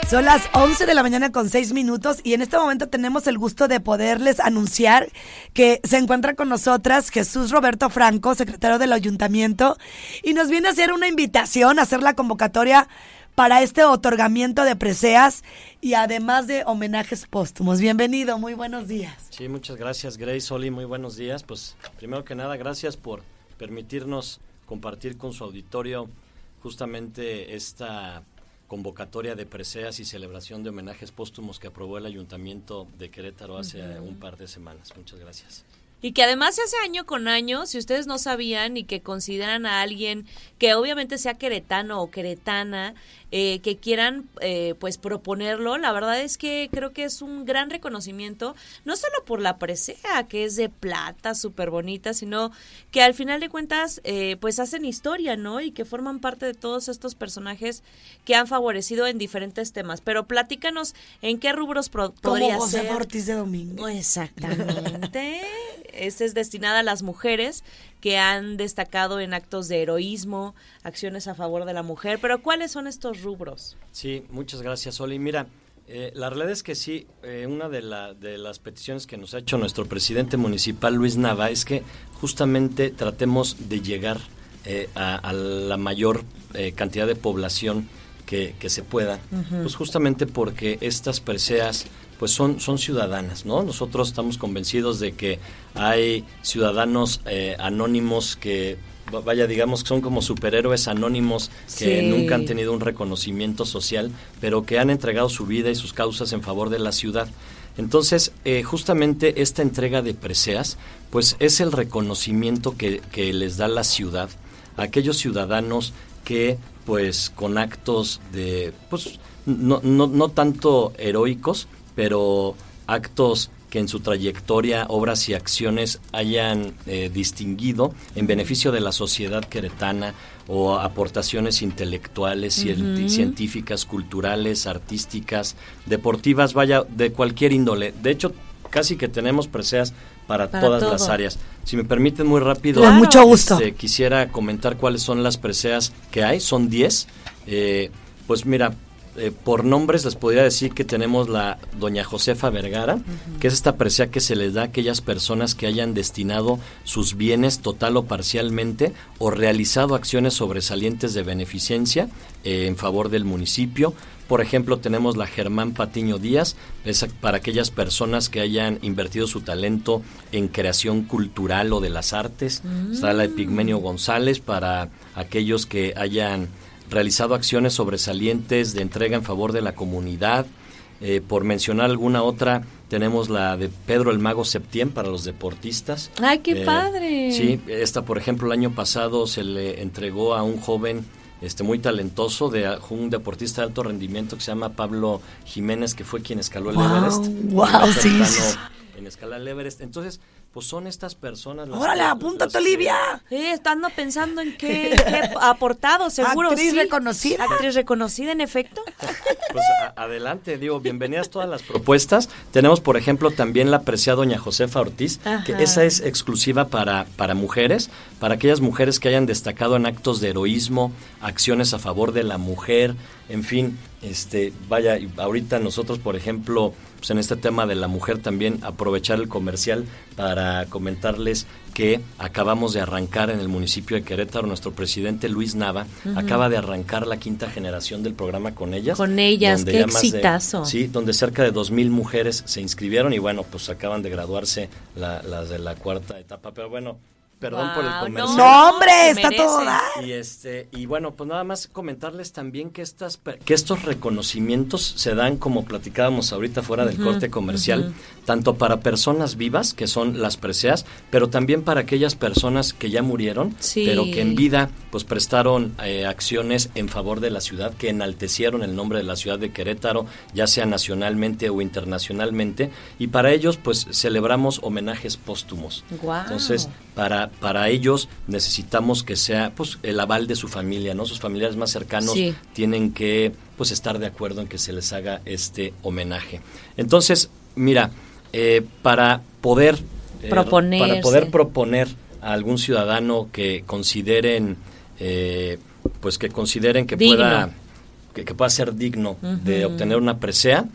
Son las 11 de la mañana con 6 minutos y en este momento tenemos el gusto de poderles anunciar que se encuentra con nosotras Jesús Roberto Franco, secretario del ayuntamiento, y nos viene a hacer una invitación, a hacer la convocatoria para este otorgamiento de preseas y además de homenajes póstumos. Bienvenido, muy buenos días. Sí, muchas gracias Grace, Oli, muy buenos días. Pues primero que nada, gracias por permitirnos compartir con su auditorio justamente esta convocatoria de preseas y celebración de homenajes póstumos que aprobó el Ayuntamiento de Querétaro hace un par de semanas. Muchas gracias. Y que además se hace año con año, si ustedes no sabían y que consideran a alguien que obviamente sea queretano o queretana, eh, que quieran eh, pues proponerlo, la verdad es que creo que es un gran reconocimiento, no solo por la presea, que es de plata, súper bonita, sino que al final de cuentas eh, pues hacen historia, ¿no? Y que forman parte de todos estos personajes que han favorecido en diferentes temas. Pero platícanos en qué rubros pro- Como podría José ser. Ortiz de Domingo. Exactamente. *laughs* Esta es destinada a las mujeres que han destacado en actos de heroísmo, acciones a favor de la mujer. Pero ¿cuáles son estos rubros? Sí, muchas gracias, Oli. Mira, Eh, la realidad es que sí, eh, una de, la- de las peticiones que nos ha hecho nuestro presidente municipal, Luis Nava, es que justamente tratemos de llegar eh, a, a la mayor cantidad de población que, que se pueda, pues justamente porque estas preseas pues son, son ciudadanas, ¿no? Nosotros estamos convencidos de que hay ciudadanos eh, anónimos que, va- vaya, digamos que son como superhéroes anónimos que Sí. nunca han tenido un reconocimiento social, pero que han entregado su vida y sus causas en favor de la ciudad. Entonces, eh, justamente esta entrega de preseas, pues es el reconocimiento que, que les da la ciudad a aquellos ciudadanos que, pues, con actos de, pues, no, no, no tanto heroicos, pero actos que en su trayectoria, obras y acciones hayan eh, distinguido en beneficio de la sociedad queretana o aportaciones intelectuales, Ujú. científicas, culturales, artísticas, deportivas, vaya, de cualquier índole. De hecho, casi que tenemos preseas para, Para todas todo. las áreas. Si me permiten muy rápido, Con mucho gusto. este, quisiera comentar cuáles son las preseas que hay. Son 10. Eh, pues mira, eh, por nombres les podría decir que tenemos la doña Josefa Vergara, que es esta presea que se les da a aquellas personas que hayan destinado sus bienes total o parcialmente o realizado acciones sobresalientes de beneficencia eh, en favor del municipio. Por ejemplo, tenemos la Germán Patiño Díaz, es para aquellas personas que hayan invertido su talento en creación cultural o de las artes. Está la de Pigmenio González para aquellos que hayan realizado acciones sobresalientes de entrega en favor de la comunidad. Eh, por mencionar alguna otra, tenemos la de Pedro el Mago Septién para los deportistas. ¡Ay, qué Eh, padre! Sí, esta, por ejemplo, el año pasado se le entregó a un joven este muy talentoso de un deportista de alto rendimiento que se llama Pablo Jiménez, que fue quien escaló el Guau, Everest. Fue sí. En escalar el Everest. Entonces, pues son estas personas. las ¡Órale, apúntate, Olivia! Sí, estando pensando en qué, *laughs* qué ha aportado, seguro. Actriz sí. reconocida. Actriz reconocida, en efecto. *laughs* Pues a- adelante, digo, bienvenidas todas las propuestas. Tenemos, por ejemplo, también la apreciada doña Josefa Ortiz, que esa es exclusiva para, para mujeres, para aquellas mujeres que hayan destacado en actos de heroísmo, acciones a favor de la mujer, en fin, este, vaya, ahorita nosotros, por ejemplo, pues en este tema de la mujer también aprovechar el comercial para comentarles que acabamos de arrancar en el municipio de Querétaro, nuestro presidente Luis Nava acaba de arrancar la quinta generación del programa con ellas. Con ellas, qué de- exitazo. sí, donde cerca de 2.000 mujeres se inscribieron y bueno, pues acaban de graduarse la- las de la cuarta etapa. Pero bueno, perdón por el Guau, comercial. No, hombre, está todo dar. Y este y bueno, pues nada más comentarles también que estas que estos reconocimientos se dan como platicábamos ahorita fuera del corte comercial, tanto para personas vivas, que son las preseas, pero también para aquellas personas que ya murieron, Sí. pero que en vida pues prestaron eh, acciones en favor de la ciudad, que enaltecieron el nombre de la ciudad de Querétaro, ya sea nacionalmente o internacionalmente, y para ellos pues celebramos homenajes póstumos. Guau. Entonces, para, para ellos necesitamos que sea pues el aval de su familia, ¿no? Sus familiares más cercanos Sí. tienen que pues estar de acuerdo en que se les haga este homenaje. Entonces, mira, eh, para poder eh, para poder proponer a algún ciudadano que consideren eh, pues que consideren que Digno. pueda que, que pueda ser digno de obtener una presea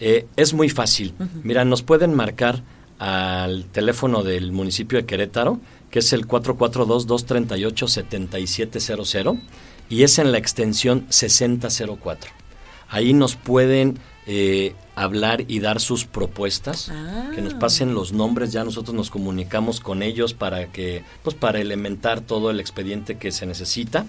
eh, es muy fácil. Mira, nos pueden marcar al teléfono del municipio de Querétaro, que es el 442-238-7700, y es en la extensión 6004. Ahí nos pueden eh, hablar y dar sus propuestas, que nos pasen los nombres, ya nosotros nos comunicamos con ellos para que, pues para elementar todo el expediente que se necesita,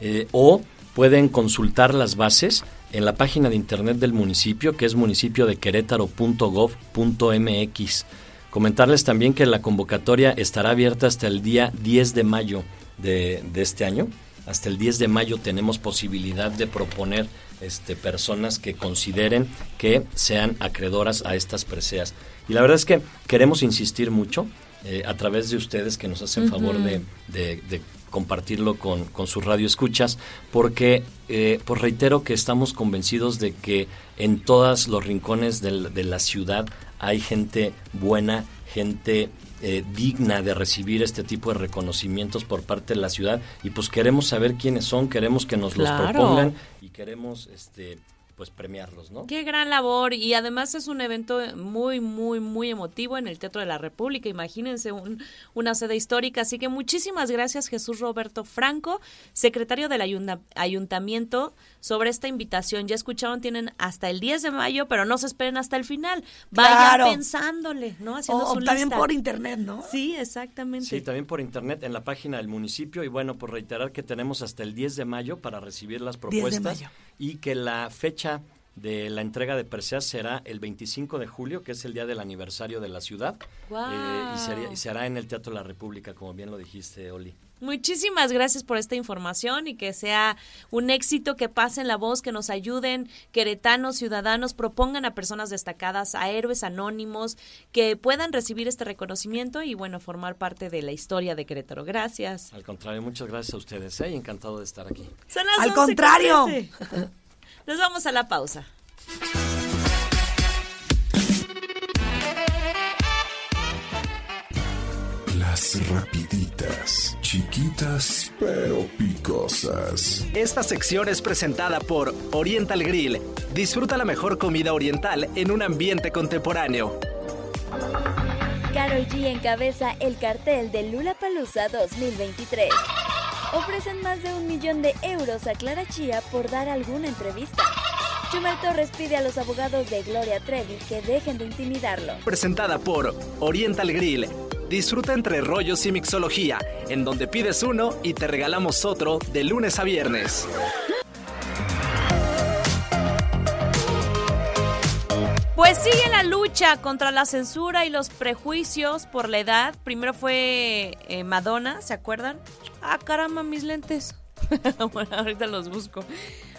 eh, o pueden consultar las bases en la página de internet del municipio, que es municipio de querétaro.gov.mx. Comentarles también que la convocatoria estará abierta hasta el día 10 de mayo de, de este año. Hasta el 10 de mayo tenemos posibilidad de proponer este, personas que consideren que sean acreedoras a estas preseas. Y la verdad es que queremos insistir mucho eh, a través de ustedes que nos hacen favor de, de- de compartirlo con, con sus radioescuchas, porque eh, pues reitero que estamos convencidos de que en todos los rincones del- de la ciudad hay gente buena, gente eh, digna de recibir este tipo de reconocimientos por parte de la ciudad y pues queremos saber quiénes son, queremos que nos Claro. los propongan y queremos este pues premiarlos, ¿no? Qué gran labor y además es un evento muy, muy, muy emotivo en el Teatro de la República. Imagínense un- una sede histórica. Así que muchísimas gracias Jesús Roberto Franco, secretario del ayunta- ayuntamiento, sobre esta invitación. Ya escucharon, tienen hasta el 10 de mayo, pero no se esperen hasta el final. Vayan Claro. pensándole, ¿no? Haciendo O, su también lista. por internet, ¿no? Sí, exactamente. Sí, también por internet en la página del municipio y bueno, por reiterar que tenemos hasta el 10 de mayo para recibir las 10 de propuestas mayo. Y que la fecha de la entrega de preseas será el 25 de julio, que es el día del aniversario de la ciudad eh, y, sería- y será en el Teatro de la República, como bien lo dijiste, Oli. Muchísimas gracias por esta información y que sea un éxito, que pasen la voz, que nos ayuden, queretanos, ciudadanos, propongan a personas destacadas, a héroes anónimos, que puedan recibir este reconocimiento y, bueno, formar parte de la historia de Querétaro. Gracias. Al contrario, muchas gracias a ustedes, ¿eh? encantado de estar aquí. Son las Al 11 con contrario. 13. *laughs* Nos vamos a la pausa. Las rapiditas, chiquitas pero picosas. Esta sección es presentada por Oriental Grill. Disfruta la mejor comida oriental en un ambiente contemporáneo. Karol G encabeza el cartel de Lula Palusa 2023. Ofrecen más de un millón de euros a Clara Chía por dar alguna entrevista. Chumel Torres pide a los abogados de Gloria Trevi que dejen de intimidarlo. Presentada por Oriental Grill. Disfruta entre rollos y mixología, en donde pides uno y te regalamos otro de lunes a viernes. Pues sigue la lucha contra la censura y los prejuicios por la edad. Primero fue eh, Madonna, ¿se acuerdan? Ah, caramba, mis lentes. *laughs* bueno, ahorita los busco.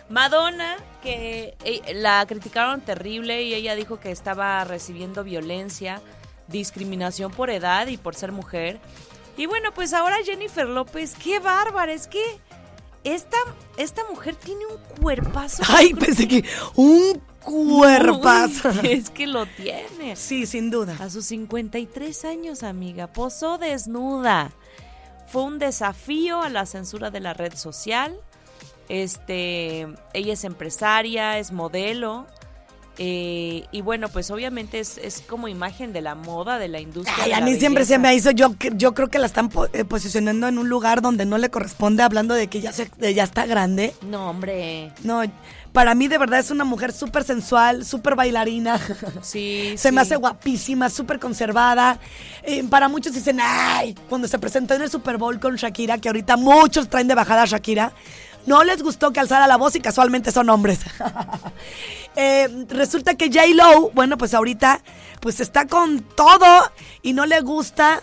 Madonna, que eh, la criticaron terrible y ella dijo que estaba recibiendo violencia, discriminación por edad y por ser mujer. Y bueno, pues ahora Jennifer López, qué bárbara, es que esta, esta mujer tiene un cuerpazo. *laughs* Ay, pensé que un cuerpazo. Uy, es que lo tiene. Sí, sin duda. A sus 53 años, amiga, posó desnuda. Fue un desafío a la censura de la red social. Este, ella es empresaria, es modelo. Eh, y bueno, pues obviamente es, es como imagen de la moda, de la industria. Ay, de a mí siempre se me hizo, yo, yo creo que la están po- eh, posicionando en un lugar donde no le corresponde, hablando de que ya, se, ya está grande. No, hombre. No, para mí de verdad es una mujer súper sensual, súper bailarina. Sí, *laughs* Se me hace guapísima, súper conservada. Eh, para muchos dicen, ay, cuando se presentó en el Super Bowl con Shakira, que ahorita muchos traen de bajada a Shakira, no les gustó que alzara la voz y casualmente son hombres. *laughs* Eh, resulta que J. Lo, bueno, pues ahorita pues está con todo y no le gusta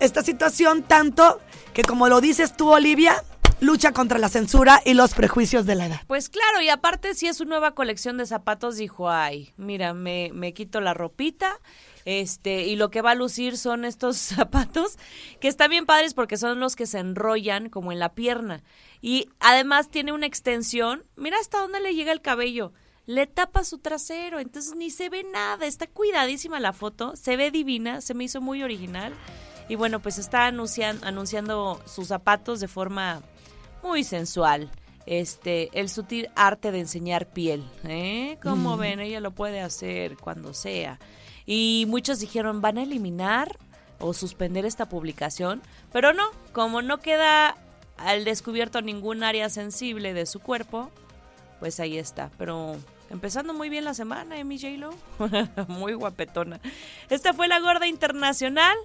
esta situación tanto que como lo dices tú, Olivia, lucha contra la censura y los prejuicios de la edad. Pues claro, y aparte si es su nueva colección de zapatos, dijo, ay, mira, me, me quito la ropita, este, y lo que va a lucir son estos *laughs* zapatos, que están bien padres porque son los que se enrollan como en la pierna. Y además tiene una extensión, mira hasta dónde le llega el cabello. Le tapa su trasero, entonces ni se ve nada, está cuidadísima la foto, se ve divina, se me hizo muy original. Y bueno, pues está anuncian- anunciando sus zapatos de forma muy sensual. Este, el sutil arte de enseñar piel, ¿eh? Como Mm. ven, ella lo puede hacer cuando sea. Y muchos dijeron, van a eliminar o suspender esta publicación, pero no, como no queda al descubierto ningún área sensible de su cuerpo, pues ahí está. Pero empezando muy bien la semana, ¿eh, J-Lo? *laughs* muy guapetona. Esta fue la Gorda Internacional,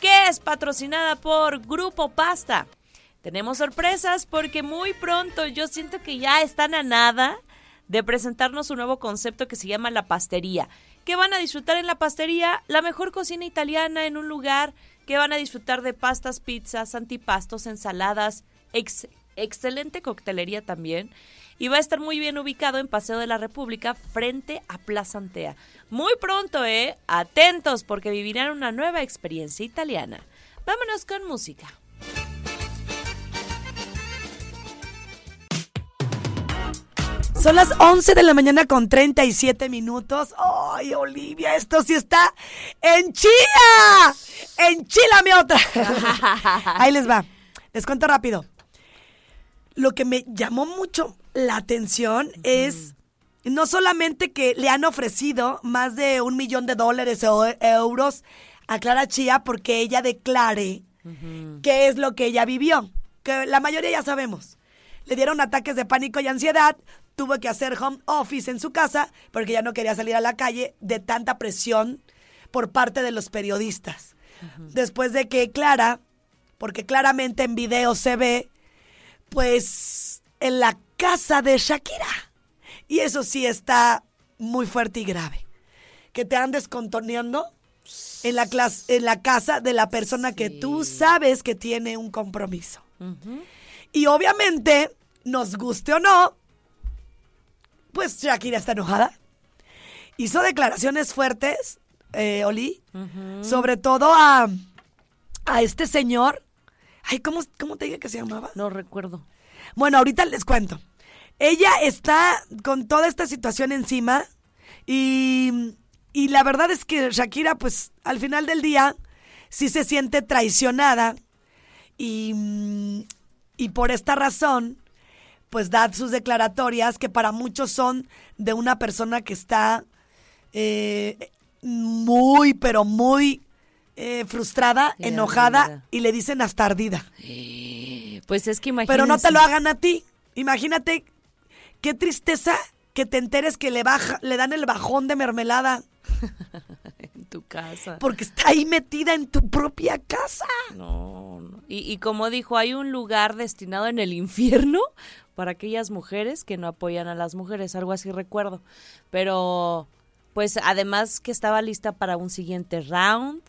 que es patrocinada por Grupo Pasta. Tenemos sorpresas porque muy pronto yo siento que ya están a nada de presentarnos un nuevo concepto que se llama la pastería. Que van a disfrutar en la pastería la mejor cocina italiana en un lugar que van a disfrutar de pastas, pizzas, antipastos, ensaladas, ex- excelente coctelería también. Y va a estar muy bien ubicado en Paseo de la República frente a Plaza Antea. Muy pronto, ¿eh? Atentos porque vivirán una nueva experiencia italiana. Vámonos con música. Son las 11 de la mañana con 37 minutos. ¡Ay, Olivia! Esto sí está en Chila. ¡Enchilame otra! *laughs* Ahí les va. Les cuento rápido. Lo que me llamó mucho la atención es no solamente que le han ofrecido más de un millón de dólares o euros a Clara Chía porque ella declare qué es lo que ella vivió, que la mayoría ya sabemos. Le dieron ataques de pánico y ansiedad, tuvo que hacer home office en su casa porque ya no quería salir a la calle de tanta presión por parte de los periodistas. Después de que Clara, porque claramente en video se ve, pues en la casa de Shakira. Y eso sí está muy fuerte y grave. Que te andes contorneando en la, clas- en la casa de la persona que tú sabes que tiene un compromiso. Y obviamente, nos guste o no, pues Shakira está enojada. Hizo declaraciones fuertes, eh, Oli, sobre todo a, a este señor. Ay, ¿cómo, ¿cómo te dije que se llamaba? No recuerdo. Bueno, ahorita les cuento. Ella está con toda esta situación encima y, y la verdad es que Shakira, pues al final del día, sí se siente traicionada y, y por esta razón, pues da sus declaratorias que para muchos son de una persona que está eh, muy, pero muy eh, frustrada, enojada y le dicen hasta ardida. Pues es que imagínate. Pero no te lo hagan a ti. Imagínate qué tristeza que te enteres que le baja, le dan el bajón de mermelada *laughs* en tu casa. porque está ahí metida en tu propia casa. No, no. Y, y como dijo, hay un lugar destinado en el infierno para aquellas mujeres que no apoyan a las mujeres, algo así recuerdo. Pero, pues además que estaba lista para un siguiente round,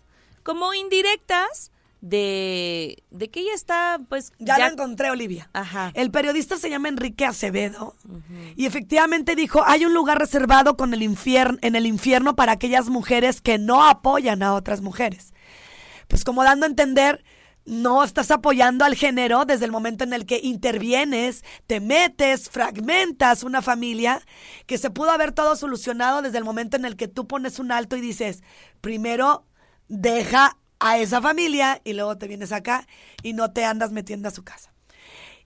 como indirectas de, de que ella está, pues... Ya, lo encontré, Olivia. Ajá. El periodista se llama Enrique Acevedo y efectivamente dijo, hay un lugar reservado con el infierno, en el infierno para aquellas mujeres que no apoyan a otras mujeres. Pues como dando a entender, no estás apoyando al género desde el momento en el que intervienes, te metes, fragmentas una familia, que se pudo haber todo solucionado desde el momento en el que tú pones un alto y dices, primero deja a esa familia y luego te vienes acá y no te andas metiendo a su casa.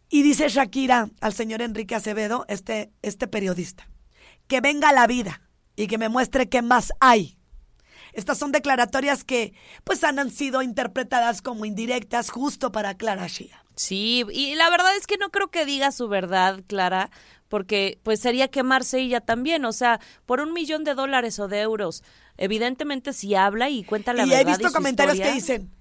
Y dice Shakira al señor Enrique Acevedo, este, este periodista, que venga la vida y que me muestre qué más hay. Estas son declaratorias que pues han sido interpretadas como indirectas justo para Clara Shia. Sí, y la verdad es que no creo que diga su verdad, Clara, porque pues sería quemarse ella también, o sea, por un millón de dólares o de euros. Evidentemente si habla y cuenta la y verdad. he visto su comentarios historia- que dicen,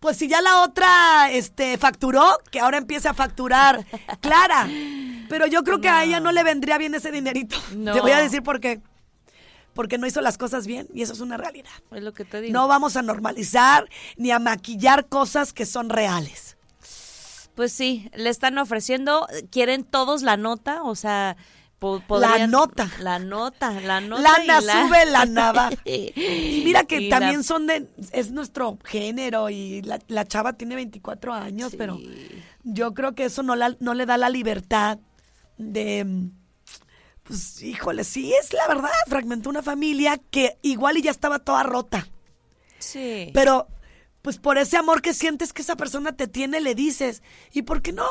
pues si ya la otra este, facturó, que ahora empiece a facturar *laughs* Clara. Pero yo creo que a ella no le vendría bien ese dinerito. No. Te voy a decir por qué. Porque no hizo las cosas bien y eso es una realidad. Es lo que te digo. No vamos a normalizar ni a maquillar cosas que son reales. Pues sí, le están ofreciendo, quieren todos la nota, o sea, po- La podrían- nota. La nota, la nota. Lana la- sube la *laughs* navaja. Y mira que Y la- también son de, es nuestro género y la, la chava tiene 24 años, pero yo creo que eso no, la- no le da la libertad de, pues híjole, sí es la verdad, fragmentó una familia que igual y ya estaba toda rota, Sí. pero pues por ese amor que sientes que esa persona te tiene, le dices, ¿y por qué no?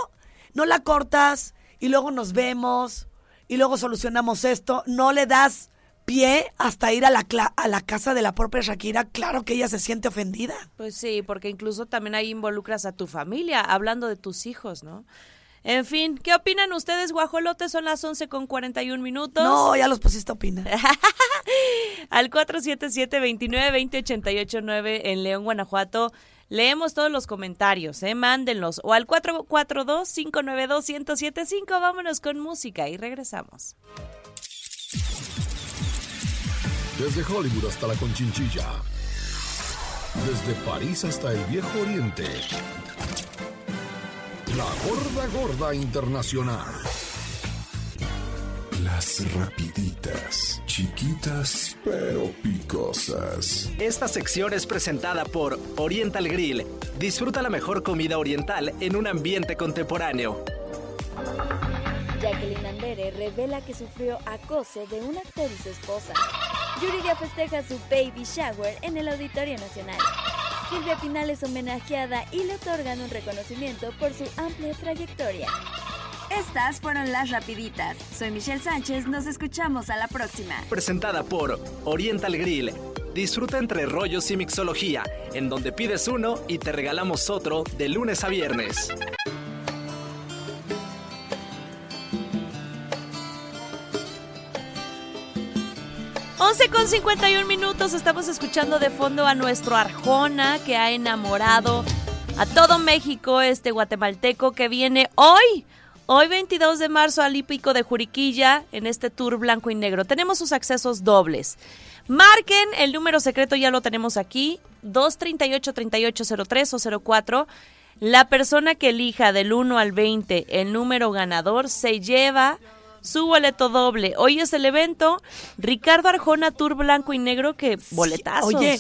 No la cortas y luego nos vemos y luego solucionamos esto, no le das pie hasta ir a la, a la casa de la propia Shakira, claro que ella se siente ofendida. Pues sí, porque incluso también ahí involucras a tu familia, hablando de tus hijos, ¿no? En fin, ¿qué opinan ustedes, guajolotes? Son las 11 con 41 minutos. No, ya los pusiste a opinar. *laughs* Al 477-2920-889 en León, Guanajuato. Leemos todos los comentarios, ¿eh? Mándenlos. O al 442-592-1075. Vámonos con música y regresamos. Desde Hollywood hasta la Conchinchilla. Desde París hasta el Viejo Oriente. La Gorda Gorda Internacional. Las rapiditas, chiquitas pero picosas. Esta sección es presentada por Oriental Grill. Disfruta la mejor comida oriental en un ambiente contemporáneo. Jacqueline Andere revela que sufrió acoso de un actor y su esposa. Yuridia festeja su baby shower en el Auditorio Nacional. Silvia Pinal es homenajeada y le otorgan un reconocimiento por su amplia trayectoria. Estas fueron las rapiditas. Soy Michelle Sánchez, nos escuchamos a la próxima. Presentada por Oriental Grill. Disfruta entre rollos y mixología, en donde pides uno y te regalamos otro de lunes a viernes. 11 con 51 minutos estamos escuchando de fondo a nuestro Arjona que ha enamorado a todo México, este guatemalteco que viene hoy, hoy 22 de marzo al hípico de Juriquilla en este tour blanco y negro. Tenemos sus accesos dobles. Marquen el número secreto, ya lo tenemos aquí, 238-3803 o 04. La persona que elija del 1 al 20 el número ganador se lleva su boleto doble. Hoy es el evento Ricardo Arjona Tour Blanco y Negro que boletazos. Oye,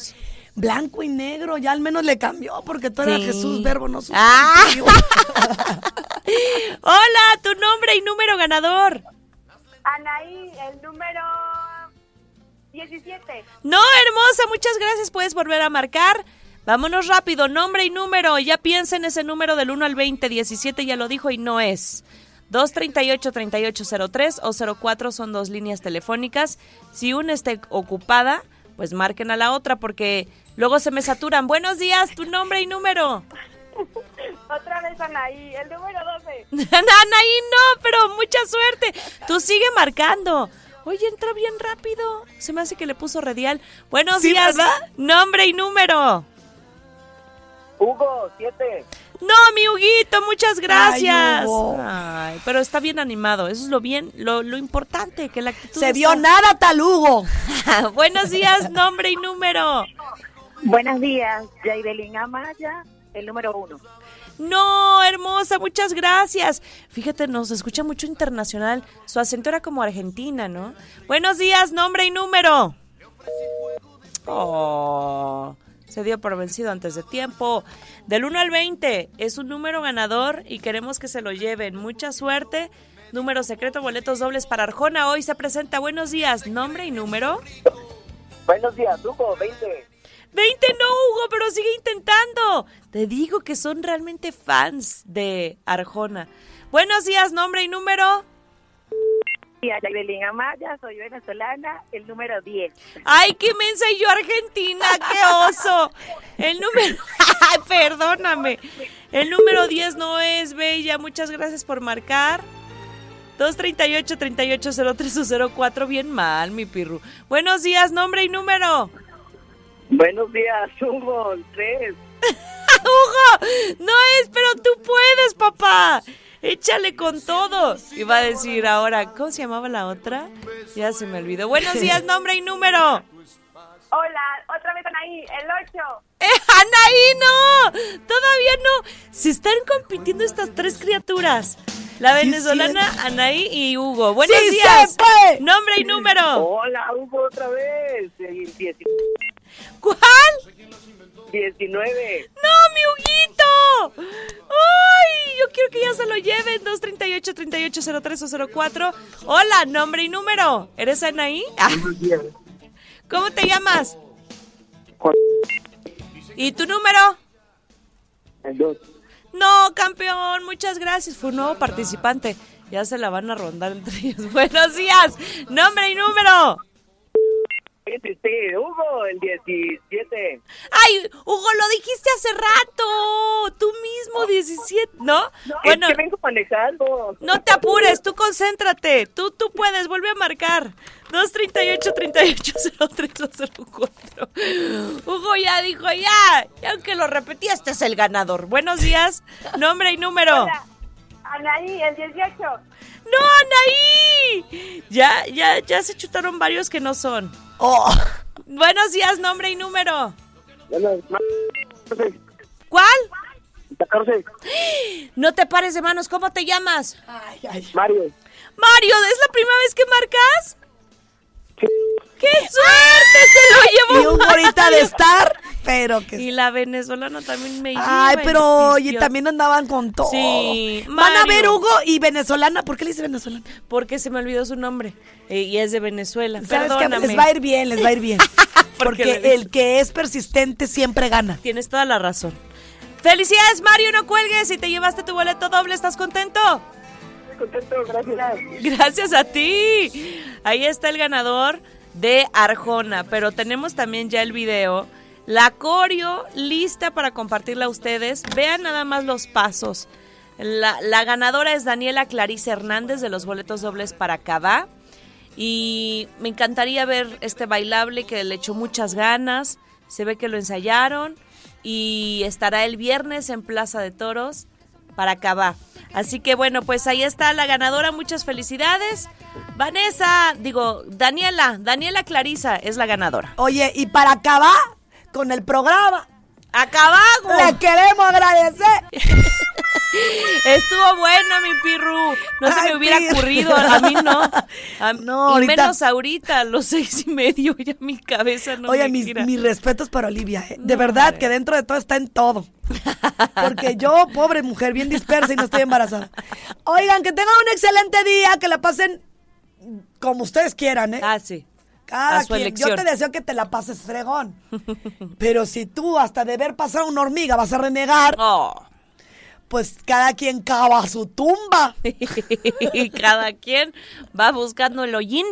blanco y negro, ya al menos le cambió porque tú eras Sí. Jesús, verbo, no Ah. *laughs* Hola, tu nombre y número ganador. Anaí, el número 17. No, hermosa, muchas gracias. Puedes volver a marcar. Vámonos rápido, nombre y número. Ya piensa en ese número del 1 al 20. 17 ya lo dijo y no es. 238-3803 o 04 son dos líneas telefónicas. Si una esté ocupada, pues marquen a la otra porque luego se me saturan. Buenos días, tu nombre y número. *laughs* Otra vez Anaí, el número 12. *laughs* Anaí, no, pero mucha suerte. Tú sigue marcando. Oye, entra bien rápido. Se me hace que le puso radial. Buenos Sí, días. ¿verdad? Nombre y número. Hugo, 7. No, mi Huguito, muchas gracias. Ay, Hugo. Ay, pero está bien animado. Eso es lo bien, lo, lo importante, que la actitud Se está- vio nada tal Hugo. *laughs* Buenos días, nombre y número. Buenos días, Yaibelín Amaya, el número 1. No, hermosa, muchas gracias. Fíjate, nos escucha mucho internacional. Su acento era como argentina, ¿no? Buenos días, nombre y número. Oh, se dio por vencido antes de tiempo. Del 1 al 20 es un número ganador y queremos que se lo lleven. Mucha suerte. Número secreto, boletos dobles para Arjona. Hoy se presenta. Buenos días, nombre y número. Buenos días, Hugo, 20. 20 no, Hugo, pero sigue intentando. Te digo que son realmente fans de Arjona. Buenos días, nombre y número. Días, Yaibelín Amaya, soy venezolana, el número 10. Ay, qué mensa y yo Argentina, qué oso. El número, *laughs* Ay, perdóname. El número 10 no es Bella. Muchas gracias por marcar. 238 3803 04 bien mal, mi pirru. Buenos días, nombre y número. Buenos días, Hugo, 3. *laughs* Hugo, no es, pero tú puedes, papá. Échale con todo. Iba a decir ahora, ¿cómo se llamaba la otra? Ya se me olvidó. Buenos *laughs* días, nombre y número. Hola, otra vez Anaí, el 8. *laughs* ¡Eh, Anaí, no! Todavía no. Se están compitiendo estas tres criaturas. La venezolana, sí. Anaí y Hugo. Buenos ¡Sí días. se puede! Nombre y número. Hola, Hugo, otra vez. El 10 ¿Cuál? 19. ¡No, mi Huguito! ¡Ay! Yo quiero que ya se lo lleven. 238 3803 o 04. Hola, nombre y número. ¿Eres Anaí? Ah, ¿Cómo te llamas? ¿Y tu número? El 2. No, campeón, muchas gracias. Fue un nuevo participante. Ya se la van a rondar entre ellos. *laughs* Buenos días. Nombre y número. Sí, Hugo, el 17. Ay, Hugo, lo dijiste hace rato. Tú mismo, 17, ¿no? Bueno, es que vengo manejando. no te apures, tú concéntrate. Tú, tú puedes, vuelve a marcar. 238 380304 Hugo ya dijo, ya. Y aunque lo repetí, este es el ganador. Buenos días. Nombre y número. Hola, Anaí, el 18. ¡No, Anaí! Ya, ya, ya se chutaron varios que no son. Oh, Buenos días, nombre y número. ¿Cuál? 14. No te pares de manos, ¿cómo te llamas? ay, ay. Mario. Mario, ¿es la primera vez que marcas? ¡Qué suerte! Se lo Y *laughs* llevó Hugo ahorita de Mario. estar, pero que... Y la venezolana también me lleva. Ay, pero oye, también andaban con todo. Sí, Van a ver Hugo y venezolana. ¿Por qué le dice venezolana? Porque se me olvidó su nombre. eh, y es de Venezuela. ¿Sabes? Perdóname. Les va a ir bien, les va a ir bien. *laughs* Porque Porque el que es persistente siempre gana. Tienes toda la razón. ¡Felicidades, Mario! No cuelgues y te llevaste tu boleto doble. ¿Estás contento? contento, gracias. Gracias a ti. Ahí está el ganador de Arjona, pero tenemos también ya el video. La coreo lista para compartirla a ustedes. Vean nada más los pasos. La, la ganadora es Daniela Clarice Hernández de los boletos dobles para Cabá. Y me encantaría ver este bailable que le echó muchas ganas. Se ve que lo ensayaron. Y estará el viernes en Plaza de Toros para Cabá. Así que bueno, pues ahí está la ganadora. Muchas felicidades. Vanessa, digo, Daniela, Daniela Clarisa es la ganadora. Oye, y para acabar con el programa, ¡Acabago! le queremos agradecer. *laughs* Estuvo bueno, mi pirru. No se me hubiera pirru. ocurrido. A mí no. A- *laughs* No, y ahorita- menos ahorita, a los seis y medio, ya mi cabeza no Oye, me mis, gira. mis respetos para Olivia, ¿eh? De verdad que dentro de todo está en todo. Porque yo, pobre mujer, bien dispersa y no estoy embarazada. Oigan, que tengan un excelente día, que la pasen como ustedes quieran, ¿eh? Ah, sí. Cada a su quien. elección. Yo te deseo que te la pases fregón. Pero si tú hasta de ver pasar una hormiga vas a renegar, Oh. Pues cada quien cava su tumba. y *laughs* cada quien va buscando el hollín.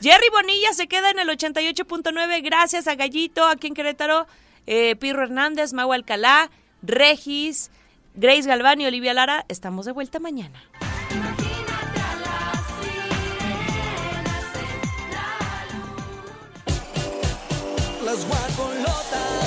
Jerry Bonilla se queda en el 88.9 gracias a Gallito, aquí en Querétaro, eh, Pirro Hernández, Mau Alcalá, Regis, Grace Galván y Olivia Lara. Estamos de vuelta mañana. Las guacolotas.